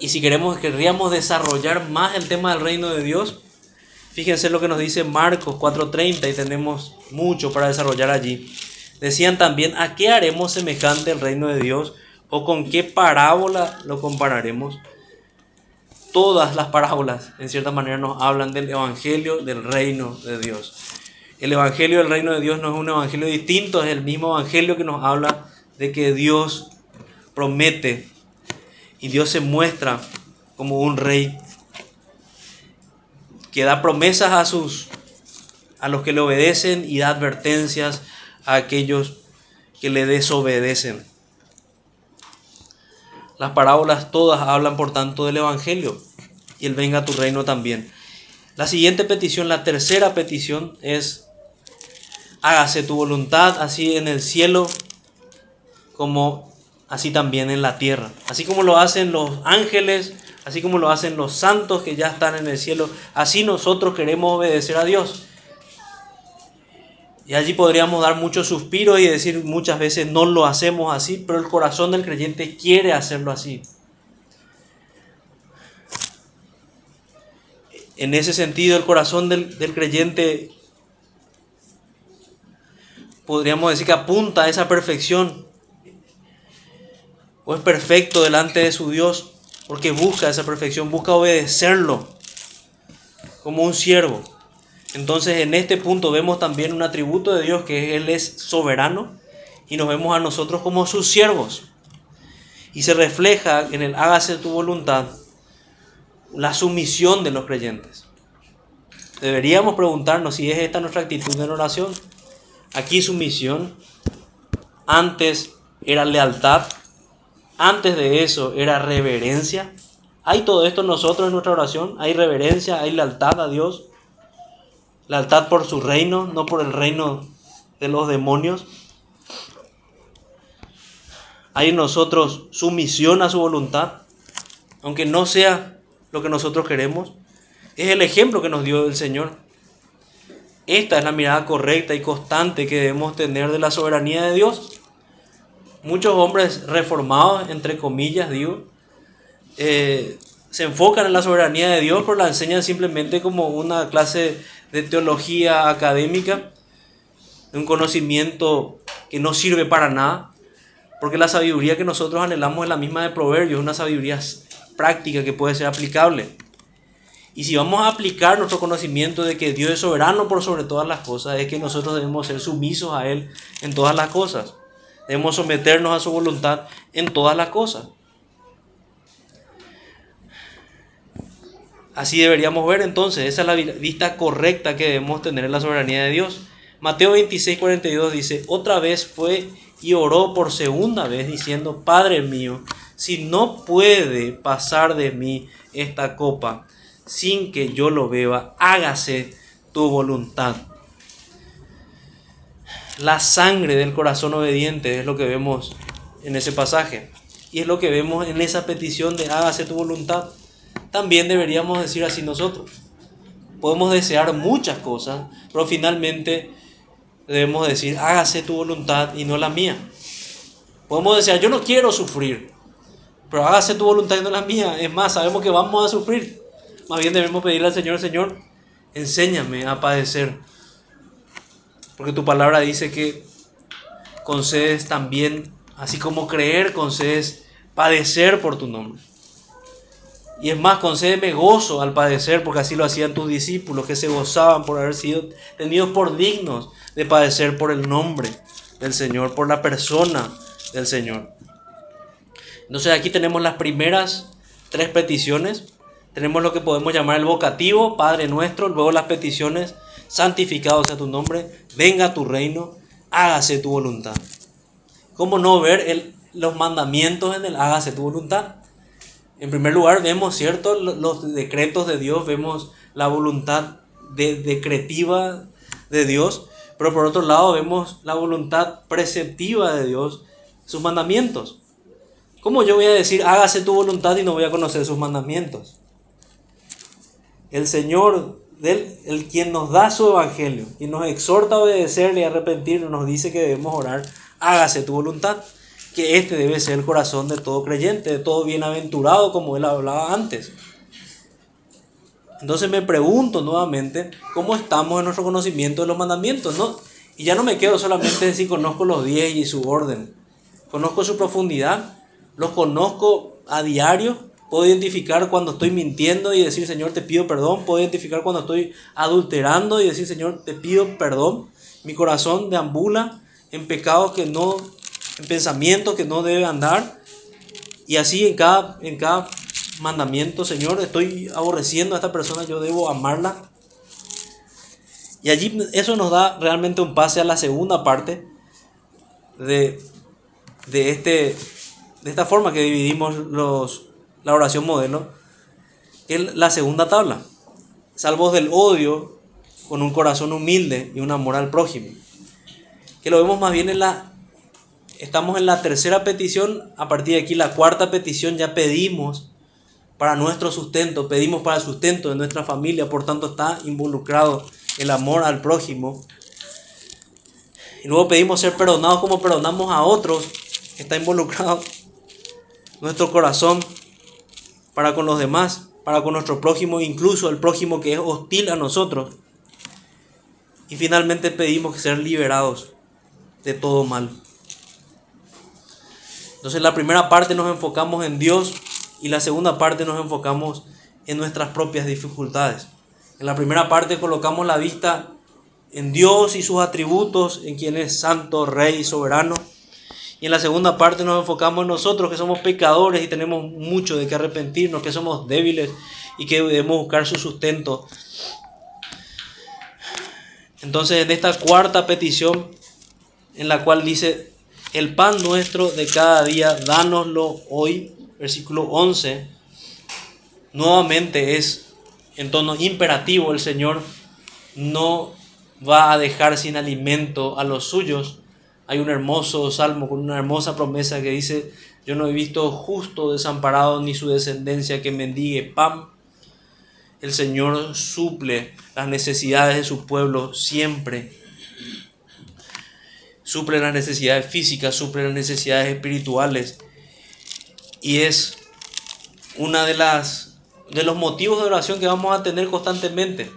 Y si queremos, querríamos desarrollar más el tema del reino de Dios, fíjense lo que nos dice Marcos 4:30 y tenemos mucho para desarrollar allí. Decían también, ¿a qué haremos semejante el reino de Dios? ¿O con qué parábola lo compararemos? Todas las parábolas, en cierta manera, nos hablan del Evangelio del reino de Dios. El Evangelio del reino de Dios no es un Evangelio distinto, es el mismo Evangelio que nos habla de que Dios promete y Dios se muestra como un rey que da promesas a sus a los que le obedecen y da advertencias a aquellos que le desobedecen. Las parábolas todas hablan por tanto del evangelio y el venga a tu reino también. La siguiente petición, la tercera petición es hágase tu voluntad así en el cielo como así también en la tierra. Así como lo hacen los ángeles, así como lo hacen los santos que ya están en el cielo, así nosotros queremos obedecer a Dios. Y allí podríamos dar muchos suspiros y decir muchas veces no lo hacemos así, pero el corazón del creyente quiere hacerlo así. En ese sentido, el corazón del, del creyente podríamos decir que apunta a esa perfección o es perfecto delante de su Dios porque busca esa perfección, busca obedecerlo como un siervo. Entonces en este punto vemos también un atributo de Dios que Él es soberano y nos vemos a nosotros como sus siervos. Y se refleja en el hágase tu voluntad la sumisión de los creyentes. Deberíamos preguntarnos si es esta nuestra actitud en oración. Aquí sumisión, antes era lealtad, antes de eso era reverencia. ¿Hay todo esto nosotros en nuestra oración? ¿Hay reverencia? ¿Hay lealtad a Dios? Lealtad por su reino, no por el reino de los demonios. Hay en nosotros sumisión a su voluntad, aunque no sea lo que nosotros queremos. Es el ejemplo que nos dio el Señor. Esta es la mirada correcta y constante que debemos tener de la soberanía de Dios muchos hombres reformados, entre comillas, digo, eh, se enfocan en la soberanía de Dios, pero la enseñan simplemente como una clase de teología académica, un conocimiento que no sirve para nada, porque la sabiduría que nosotros anhelamos es la misma de Proverbios, una sabiduría práctica que puede ser aplicable. Y si vamos a aplicar nuestro conocimiento de que Dios es soberano por sobre todas las cosas, es que nosotros debemos ser sumisos a Él en todas las cosas. Debemos someternos a su voluntad en todas las cosas. Así deberíamos ver entonces, esa es la vista correcta que debemos tener en la soberanía de Dios. Mateo 26, 42 dice, otra vez fue y oró por segunda vez diciendo, Padre mío, si no puede pasar de mí esta copa sin que yo lo beba, hágase tu voluntad la sangre del corazón obediente, es lo que vemos en ese pasaje. Y es lo que vemos en esa petición de hágase tu voluntad. También deberíamos decir así nosotros. Podemos desear muchas cosas, pero finalmente debemos decir hágase tu voluntad y no la mía. Podemos desear yo no quiero sufrir, pero hágase tu voluntad y no la mía. Es más, sabemos que vamos a sufrir. Más bien debemos pedirle al Señor, Señor, enséñame a padecer porque tu palabra dice que concedes también, así como creer, concedes padecer por tu nombre. Y es más, concédeme gozo al padecer, porque así lo hacían tus discípulos, que se gozaban por haber sido tenidos por dignos de padecer por el nombre del Señor, por la persona del Señor. Entonces aquí tenemos las primeras tres peticiones. Tenemos lo que podemos llamar el vocativo, Padre nuestro, luego las peticiones santificado sea tu nombre, venga tu reino, hágase tu voluntad. ¿Cómo no ver los mandamientos en el hágase tu voluntad? En primer lugar, vemos, ¿cierto?, los decretos de Dios, vemos la voluntad de, decretiva de Dios, pero por otro lado vemos la voluntad preceptiva de Dios, sus mandamientos. ¿Cómo yo voy a decir hágase tu voluntad y no voy a conocer sus mandamientos? El Señor el quien nos da su evangelio, y nos exhorta a obedecerle y arrepentirnos, nos dice que debemos orar, hágase tu voluntad. Que este debe ser el corazón de todo creyente, de todo bienaventurado, como él hablaba antes. Entonces me pregunto nuevamente, ¿cómo estamos en nuestro conocimiento de los mandamientos? ¿no? Y ya no me quedo solamente si conozco los 10 y su orden. Conozco su profundidad, los conozco a diario, puedo identificar cuando estoy mintiendo y decir, Señor, te pido perdón, puedo identificar cuando estoy adulterando y decir, Señor, te pido perdón. Mi corazón deambula en pecados que no, en pensamientos que no debe andar. Y así en cada, en cada mandamiento, Señor, estoy aborreciendo a esta persona, yo debo amarla. Y allí eso nos da realmente un pase a la segunda parte de, de, este, de esta forma que dividimos los, la oración modelo, es la segunda tabla. Salvos del odio con un corazón humilde y un amor al prójimo. Que lo vemos más bien en la... Estamos en la tercera petición, a partir de aquí la cuarta petición ya pedimos para nuestro sustento, pedimos para el sustento de nuestra familia, por tanto está involucrado el amor al prójimo. Y luego pedimos ser perdonados como perdonamos a otros, está involucrado nuestro corazón para con los demás, para con nuestro prójimo, incluso el prójimo que es hostil a nosotros. Y finalmente pedimos ser liberados de todo mal. Entonces la primera parte nos enfocamos en Dios y la segunda parte nos enfocamos en nuestras propias dificultades. En la primera parte colocamos la vista en Dios y sus atributos, en quien es santo, rey, soberano. Y en la segunda parte nos enfocamos en nosotros, que somos pecadores y tenemos mucho de que arrepentirnos, que somos débiles y que debemos buscar su sustento. Entonces, en esta cuarta petición, en la cual dice, el pan nuestro de cada día, dánoslo hoy, versículo 11, nuevamente es en tono imperativo, el Señor no va a dejar sin alimento a los suyos, hay un hermoso salmo con una hermosa promesa que dice, yo no he visto justo desamparado ni su descendencia que mendigue pan. El Señor suple las necesidades de su pueblo siempre. Suple las necesidades físicas, suple las necesidades espirituales. Y es una de las de los motivos de oración que vamos a tener constantemente.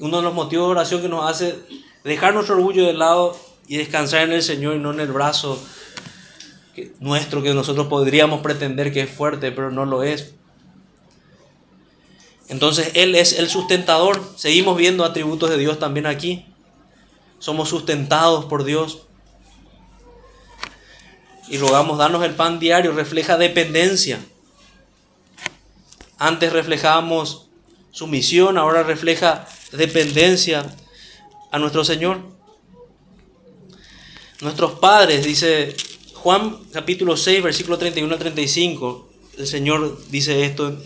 Uno de los motivos de oración que nos hace dejar nuestro orgullo de lado y descansar en el Señor y no en el brazo nuestro que nosotros podríamos pretender que es fuerte, pero no lo es. Entonces Él es el sustentador. Seguimos viendo atributos de Dios también aquí. Somos sustentados por Dios. Y rogamos darnos el pan diario. Refleja dependencia. Antes reflejábamos sumisión, ahora refleja dependencia a nuestro Señor. Nuestros padres, dice Juan capítulo 6, versículo 31 al 35, el Señor dice esto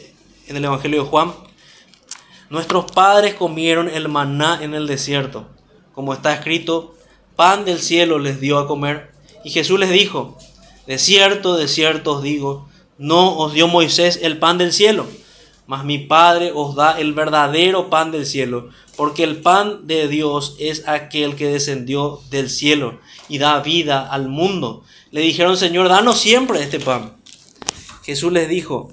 en el Evangelio de Juan. Nuestros padres comieron el maná en el desierto, como está escrito, pan del cielo les dio a comer. Y Jesús les dijo, de cierto, de cierto os digo, no os dio Moisés el pan del cielo, mas mi Padre os da el verdadero pan del cielo, porque el pan de Dios es aquel que descendió del cielo y da vida al mundo. Le dijeron, Señor, danos siempre este pan. Jesús les dijo,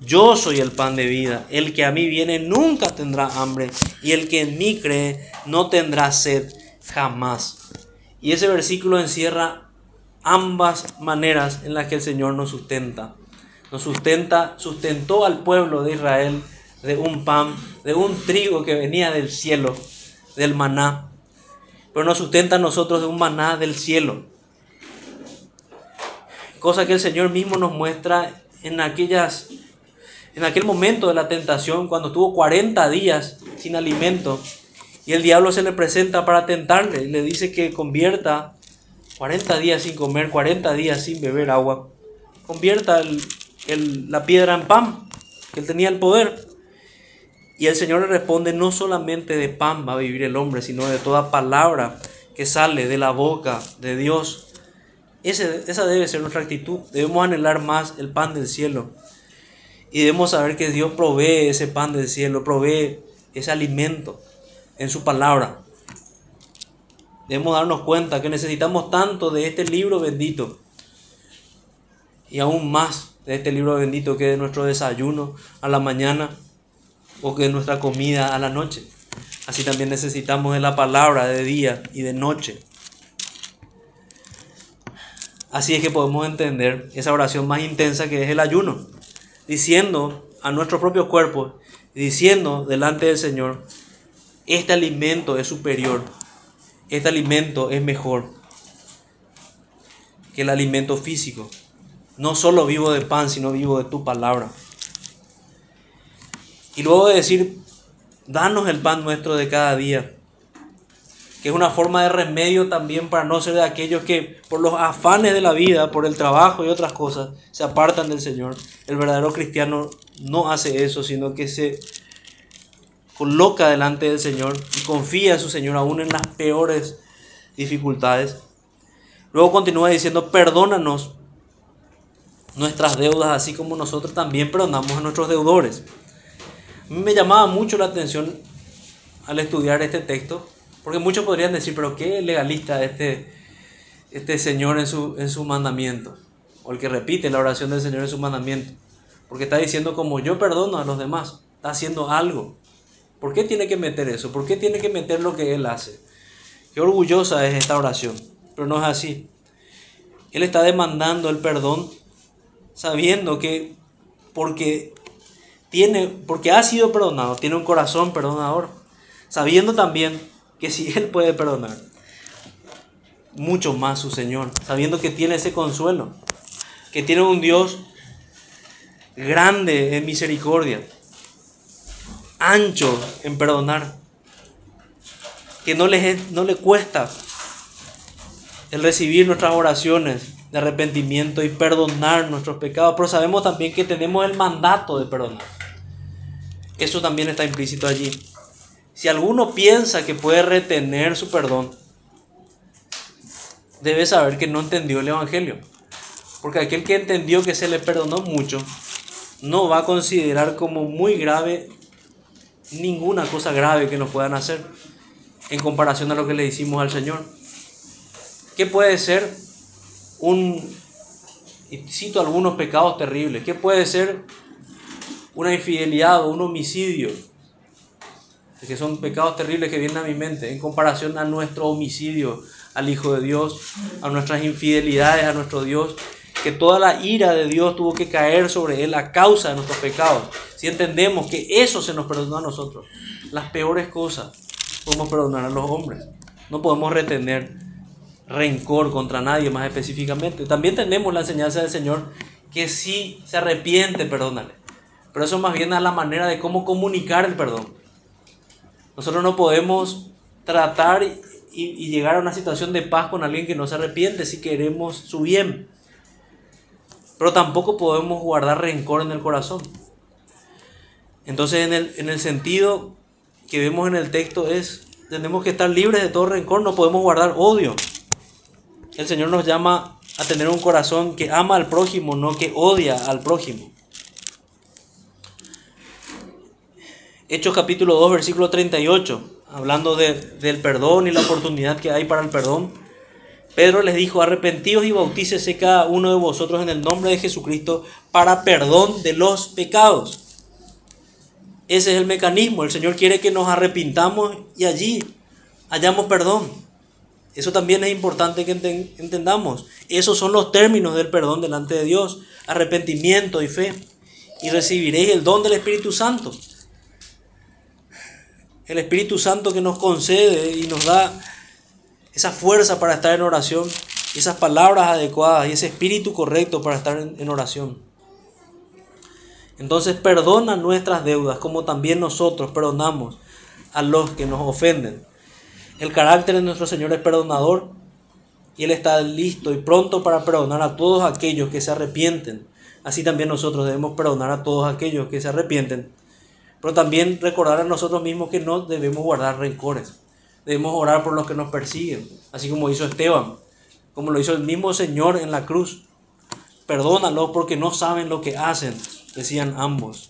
yo soy el pan de vida. El que a mí viene nunca tendrá hambre y el que en mí cree no tendrá sed jamás. Y ese versículo encierra ambas maneras en las que el Señor nos sustenta. Nos sustenta, sustentó al pueblo de Israel de un pan, de un trigo que venía del cielo, del maná pero nos sustenta a nosotros de un maná del cielo. Cosa que el Señor mismo nos muestra en aquellas en aquel momento de la tentación cuando tuvo 40 días sin alimento y el diablo se le presenta para tentarle le dice que convierta 40 días sin comer, 40 días sin beber agua, convierta la piedra en pan, que él tenía el poder. Y el Señor le responde, no solamente de pan va a vivir el hombre, sino de toda palabra que sale de la boca de Dios. esa debe ser nuestra actitud. Debemos anhelar más el pan del cielo. Y debemos saber que Dios provee ese pan del cielo, provee ese alimento en su palabra. Debemos darnos cuenta que necesitamos tanto de este libro bendito y aún más de este libro bendito que de nuestro desayuno a la mañana o que de nuestra comida a la noche. Así también necesitamos de la palabra de día y de noche. Así es que podemos entender esa oración más intensa que es el ayuno, diciendo a nuestro propio cuerpo, diciendo delante del Señor, este alimento es superior, este alimento es mejor que el alimento físico. No solo vivo de pan, sino vivo de tu palabra. Y luego de decir, danos el pan nuestro de cada día, que es una forma de remedio también para no ser de aquellos que por los afanes de la vida, por el trabajo y otras cosas, se apartan del Señor. El verdadero cristiano no hace eso, sino que se coloca delante del Señor y confía en su Señor aún en las peores dificultades. Luego continúa diciendo, perdónanos nuestras deudas, así como nosotros también perdonamos a nuestros deudores. A mí me llamaba mucho la atención al estudiar este texto, porque muchos podrían decir, pero qué legalista este, este Señor en su, en su mandamiento, o el que repite la oración del Señor en su mandamiento, porque está diciendo como yo perdono a los demás, está haciendo algo. ¿Por qué tiene que meter eso? ¿Por qué tiene que meter lo que Él hace? Qué orgullosa es esta oración, pero no es así. Él está demandando el perdón sabiendo que porque tiene porque ha sido perdonado, tiene un corazón perdonador, sabiendo también que si él puede perdonar mucho más su Señor, sabiendo que tiene ese consuelo, que tiene un Dios grande en misericordia, ancho en perdonar, que no le, no le cuesta el recibir nuestras oraciones de arrepentimiento y perdonar nuestros pecados, pero sabemos también que tenemos el mandato de perdonar. Eso también está implícito allí. Si alguno piensa que puede retener su perdón, debe saber que no entendió el Evangelio. Porque aquel que entendió que se le perdonó mucho, no va a considerar como muy grave ninguna cosa grave que nos puedan hacer en comparación a lo que le hicimos al Señor. ¿Qué puede ser un, y cito algunos pecados terribles, ¿qué puede ser una infidelidad o un homicidio? Que son pecados terribles que vienen a mi mente en comparación a nuestro homicidio al Hijo de Dios, a nuestras infidelidades a nuestro Dios, que toda la ira de Dios tuvo que caer sobre Él a causa de nuestros pecados. Si entendemos que eso se nos perdonó a nosotros, las peores cosas podemos perdonar a los hombres. No podemos retener rencor contra nadie más específicamente. También tenemos la enseñanza del Señor que si se arrepiente, perdónale. Pero eso más bien es la manera de cómo comunicar el perdón. Nosotros no podemos tratar y, llegar a una situación de paz con alguien que no se arrepiente si queremos su bien. Pero tampoco podemos guardar rencor en el corazón. Entonces en el, en el sentido que vemos en el texto es, tenemos que estar libres de todo rencor, no podemos guardar odio. El Señor nos llama a tener un corazón que ama al prójimo, no que odia al prójimo. Hechos capítulo 2, versículo 38, hablando del perdón y la oportunidad que hay para el perdón. Pedro les dijo, arrepentidos y bautícese cada uno de vosotros en el nombre de Jesucristo para perdón de los pecados. Ese es el mecanismo. El Señor quiere que nos arrepintamos y allí hallamos perdón. Eso también es importante que entendamos. Esos son los términos del perdón delante de Dios. Arrepentimiento y fe. Y recibiréis el don del Espíritu Santo. El Espíritu Santo que nos concede y nos da esa fuerza para estar en oración, esas palabras adecuadas y ese espíritu correcto para estar en oración. Entonces perdona nuestras deudas como también nosotros perdonamos a los que nos ofenden. El carácter de nuestro Señor es perdonador y Él está listo y pronto para perdonar a todos aquellos que se arrepienten. Así también nosotros debemos perdonar a todos aquellos que se arrepienten. Pero también recordar a nosotros mismos que no debemos guardar rencores. Debemos orar por los que nos persiguen, así como hizo Esteban, como lo hizo el mismo Señor en la cruz. Perdónalos porque no saben lo que hacen, decían ambos.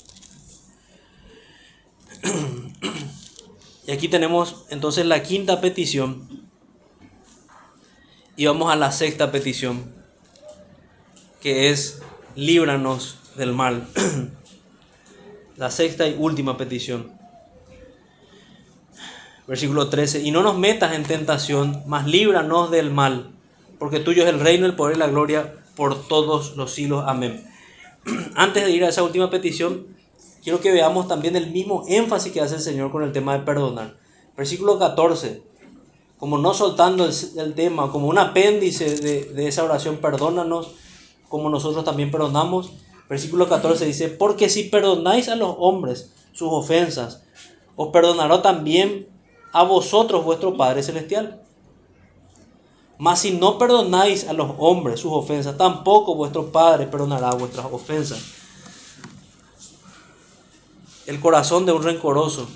Y aquí tenemos entonces la quinta petición Y vamos a la sexta petición, que es líbranos del mal. la sexta y última petición. Versículo 13, y no nos metas en tentación, mas líbranos del mal, porque tuyo es el reino, el poder y la gloria por todos los siglos. Amén. Antes de ir a esa última petición, quiero que veamos también el mismo énfasis que hace el Señor con el tema de perdonar. Versículo 14, como no soltando el, tema, como un apéndice de, de esa oración, perdónanos, como nosotros también perdonamos. Versículo 14 dice, porque si perdonáis a los hombres sus ofensas, os perdonará también a vosotros vuestro Padre Celestial. Mas si no perdonáis a los hombres sus ofensas, tampoco vuestro Padre perdonará vuestras ofensas. El corazón de un rencoroso,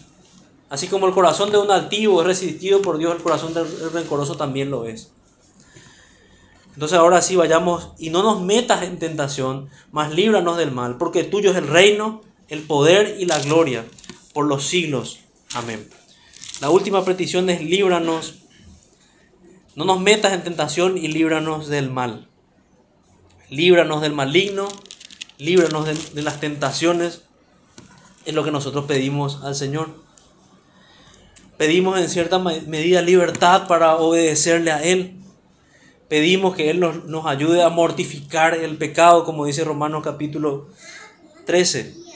así como el corazón de un altivo es resistido por Dios, el corazón del rencoroso también lo es. Entonces ahora sí vayamos y no nos metas en tentación, mas líbranos del mal, porque tuyo es el reino, el poder y la gloria por los siglos. Amén. La última petición es líbranos. No nos metas en tentación y líbranos del mal. Líbranos del maligno, líbranos de, las tentaciones. Es lo que nosotros pedimos al Señor. Pedimos en cierta medida libertad para obedecerle a Él. Pedimos que Él nos, nos ayude a mortificar el pecado, como dice Romanos capítulo 13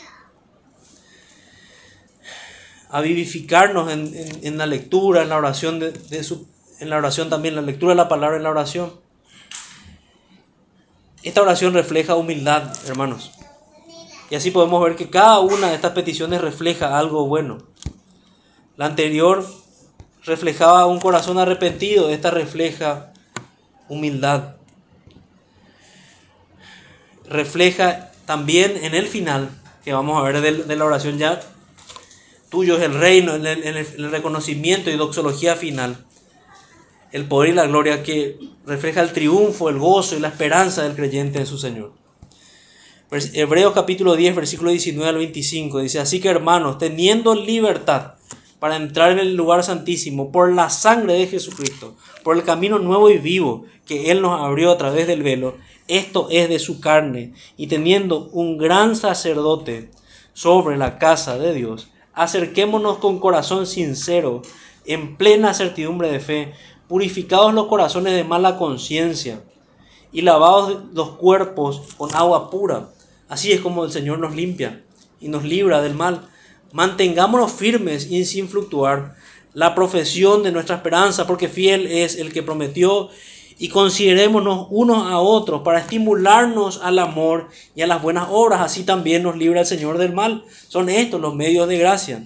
a vivificarnos en, la lectura, en la oración de, su, en la oración también, la lectura de la palabra en la oración. Esta oración refleja humildad, hermanos. Y así podemos ver que cada una de estas peticiones refleja algo bueno. La anterior reflejaba un corazón arrepentido, esta refleja humildad. Refleja también en el final, que vamos a ver de, la oración ya, Tuyo es el reino, el, el, reconocimiento y doxología final. El poder y la gloria que refleja el triunfo, el gozo y la esperanza del creyente en su Señor. Hebreos capítulo 10, versículo 19 al 25 dice, así que hermanos, teniendo libertad para entrar en el lugar santísimo por la sangre de Jesucristo, por el camino nuevo y vivo que Él nos abrió a través del velo, esto es de su carne, y teniendo un gran sacerdote sobre la casa de Dios, acerquémonos con corazón sincero, en plena certidumbre de fe, purificados los corazones de mala conciencia y lavados los cuerpos con agua pura. Así es como el Señor nos limpia y nos libra del mal. Mantengámonos firmes y sin fluctuar la profesión de nuestra esperanza, porque fiel es el que prometió y considerémonos unos a otros para estimularnos al amor y a las buenas obras. Así también nos libra el Señor del mal. Son estos los medios de gracia.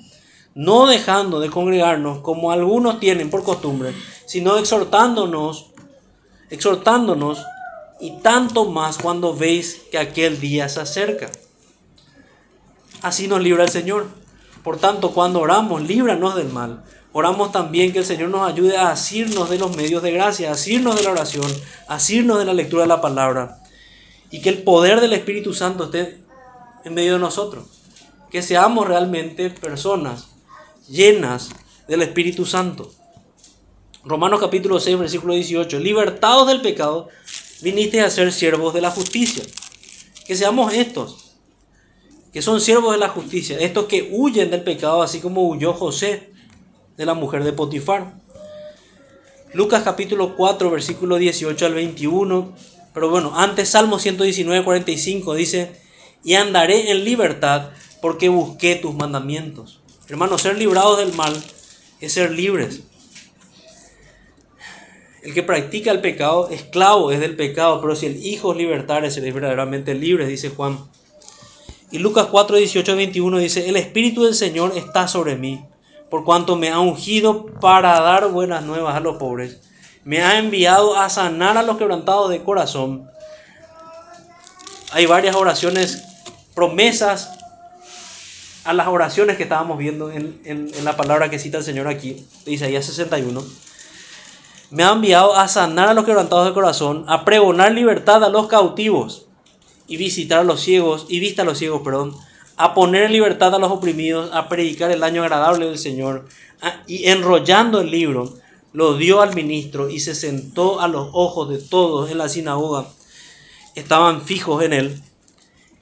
No dejando de congregarnos como algunos tienen por costumbre, sino exhortándonos, exhortándonos y tanto más cuando veis que aquel día se acerca. Así nos libra el Señor. Por tanto, cuando oramos, líbranos del mal Oramos también que el Señor nos ayude a asirnos de los medios de gracia, a asirnos de la oración, a asirnos de la lectura de la palabra. Y que el poder del Espíritu Santo esté en medio de nosotros. Que seamos realmente personas llenas del Espíritu Santo. Romanos capítulo 6, versículo 18. Libertados del pecado, viniste a ser siervos de la justicia. Que seamos estos, que son siervos de la justicia, estos que huyen del pecado, así como huyó José de la mujer de Potifar. Lucas capítulo 4, versículo 18 al 21. Pero bueno, antes Salmo 119, 45 dice, y andaré en libertad porque busqué tus mandamientos. Hermanos, ser librados del mal es ser libres. El que practica el pecado, esclavo es del pecado, pero si el Hijo es libertario, es verdaderamente libre, dice Juan. Y Lucas 4, 18 21 dice, el Espíritu del Señor está sobre mí por cuanto me ha ungido para dar buenas nuevas a los pobres. Me ha enviado a sanar a los quebrantados de corazón. Hay varias oraciones, promesas a las oraciones que estábamos viendo en, la palabra que cita el Señor aquí, de Isaías 61. Me ha enviado a sanar a los quebrantados de corazón, a pregonar libertad a los cautivos y visitar a los ciegos, y vista a los ciegos, perdón, a poner en libertad a los oprimidos, a predicar el año agradable del Señor, y enrollando el libro, lo dio al ministro y se sentó a los ojos de todos en la sinagoga. Estaban fijos en él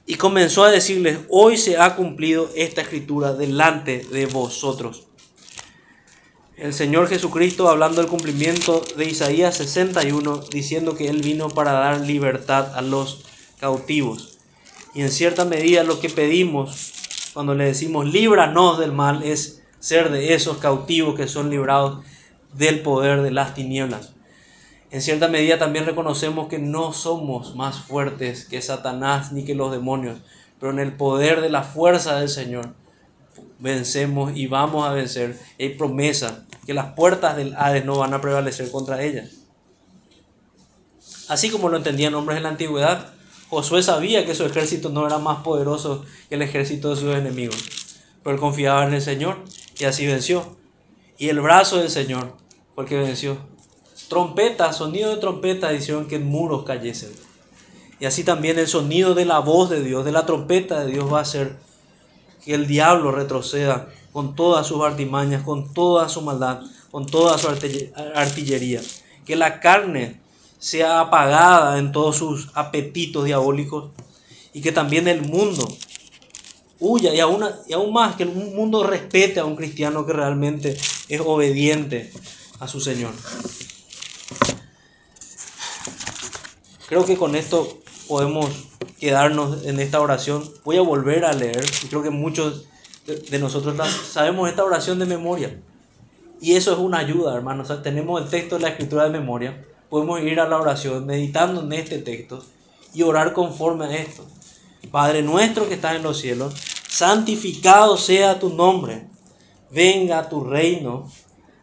y comenzó a decirles, hoy se ha cumplido esta escritura delante de vosotros. El Señor Jesucristo hablando del cumplimiento de Isaías 61, diciendo que Él vino para dar libertad a los cautivos. Y en cierta medida lo que pedimos cuando le decimos líbranos del mal es ser de esos cautivos que son librados del poder de las tinieblas. En cierta medida también reconocemos que no somos más fuertes que Satanás ni que los demonios, pero en el poder de la fuerza del Señor vencemos y vamos a vencer. Hay promesa que las puertas del Hades no van a prevalecer contra ellas. Así como lo entendían hombres en la antigüedad, Josué sabía que su ejército no era más poderoso que el ejército de sus enemigos, pero él confiaba en el Señor y así venció. Y el brazo del Señor fue el que venció Trompeta, sonido de trompeta hicieron que muros cayesen. Y así también el sonido de la voz de Dios, de la trompeta de Dios va a hacer que el diablo retroceda con todas sus artimañas, con toda su maldad, con toda su artillería. Que la carne sea apagada en todos sus apetitos diabólicos y que también el mundo huya y aún, y aún más que el mundo respete a un cristiano que realmente es obediente a su Señor. Creo que con esto podemos quedarnos en esta oración. Voy a volver a leer y creo que muchos de nosotros sabemos esta oración de memoria. Y eso es una ayuda, hermanos. tenemos el texto de la escritura de memoria. Podemos ir a la oración meditando en este texto y orar conforme a esto. Padre nuestro que estás en los cielos, santificado sea tu nombre. Venga tu reino.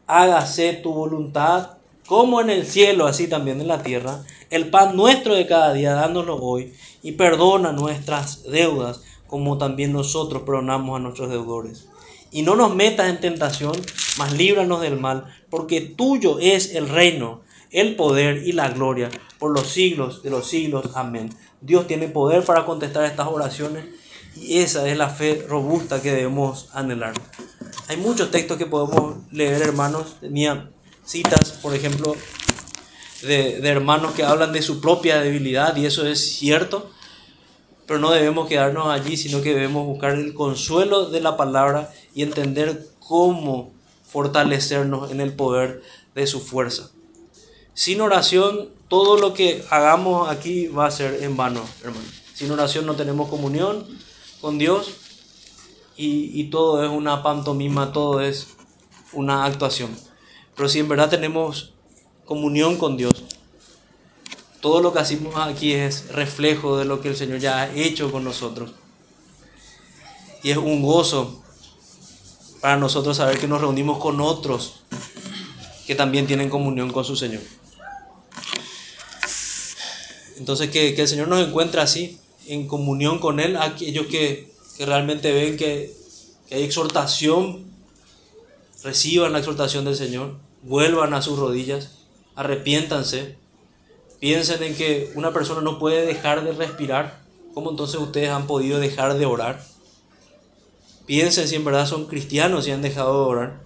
Hágase tu voluntad como en el cielo, así también en la tierra el pan nuestro de cada día, dándolo hoy, y perdona nuestras deudas, como también nosotros perdonamos a nuestros deudores. Y no nos metas en tentación, mas líbranos del mal, porque tuyo es el reino, el poder y la gloria por los siglos de los siglos. Amén. Dios tiene poder para contestar estas oraciones y esa es la fe robusta que debemos anhelar. Hay muchos textos que podemos leer, hermanos. Tenía citas, por ejemplo, de, hermanos que hablan de su propia debilidad y eso es cierto, pero no debemos quedarnos allí, sino que debemos buscar el consuelo de la palabra y entender cómo fortalecernos en el poder de su fuerza. Sin oración, todo lo que hagamos aquí va a ser en vano, hermano. Sin oración no tenemos comunión con Dios y, y todo es una pantomima, todo es una actuación. Pero si en verdad tenemos comunión con Dios. Todo lo que hacemos aquí es reflejo de lo que el Señor ya ha hecho con nosotros. Y es un gozo para nosotros saber que nos reunimos con otros que también tienen comunión con su Señor. Entonces que, el Señor nos encuentre así, en comunión con Él, aquellos que, que realmente ven que, que hay exhortación, reciban la exhortación del Señor, vuelvan a sus rodillas arrepiéntanse, piensen en que una persona no puede dejar de respirar, ¿cómo entonces ustedes han podido dejar de orar? Piensen si en verdad son cristianos y han dejado de orar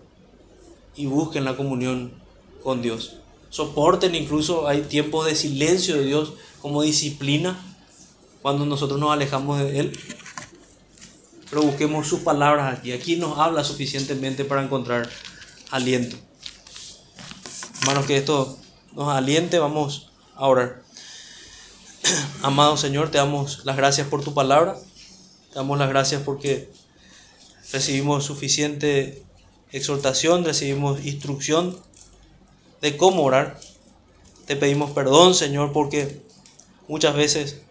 y busquen la comunión con Dios. Soporten incluso, hay tiempos de silencio de Dios como disciplina cuando nosotros nos alejamos de Él. Pero busquemos sus palabras aquí. Aquí nos habla suficientemente para encontrar aliento. Hermanos, que esto nos aliente, vamos a orar. Amado Señor, te damos las gracias por tu palabra. Te damos las gracias porque recibimos suficiente exhortación, recibimos instrucción de cómo orar. Te pedimos perdón, Señor, porque muchas veces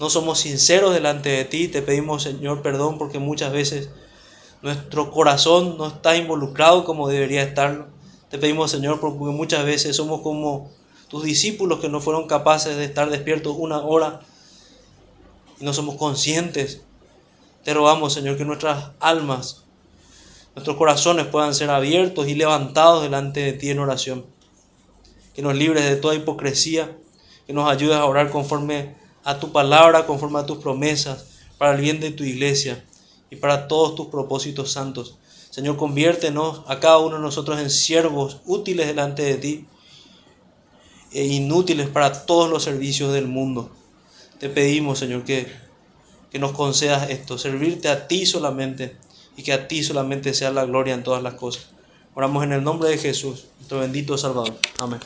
no somos sinceros delante de ti. Te pedimos, Señor, perdón porque muchas veces nuestro corazón no está involucrado como debería estarlo. Te pedimos, Señor, porque muchas veces somos como tus discípulos que no fueron capaces de estar despiertos una hora y no somos conscientes. Te rogamos, Señor, que nuestras almas, nuestros corazones puedan ser abiertos y levantados delante de ti en oración. Que nos libres de toda hipocresía, que nos ayudes a orar conforme a tu palabra, conforme a tus promesas, para el bien de tu iglesia y para todos tus propósitos santos. Señor, conviértenos a cada uno de nosotros en siervos útiles delante de ti e inútiles para todos los servicios del mundo. Te pedimos, Señor, que, que nos concedas esto, servirte a ti solamente y que a ti solamente sea la gloria en todas las cosas. Oramos en el nombre de Jesús, nuestro bendito Salvador. Amén.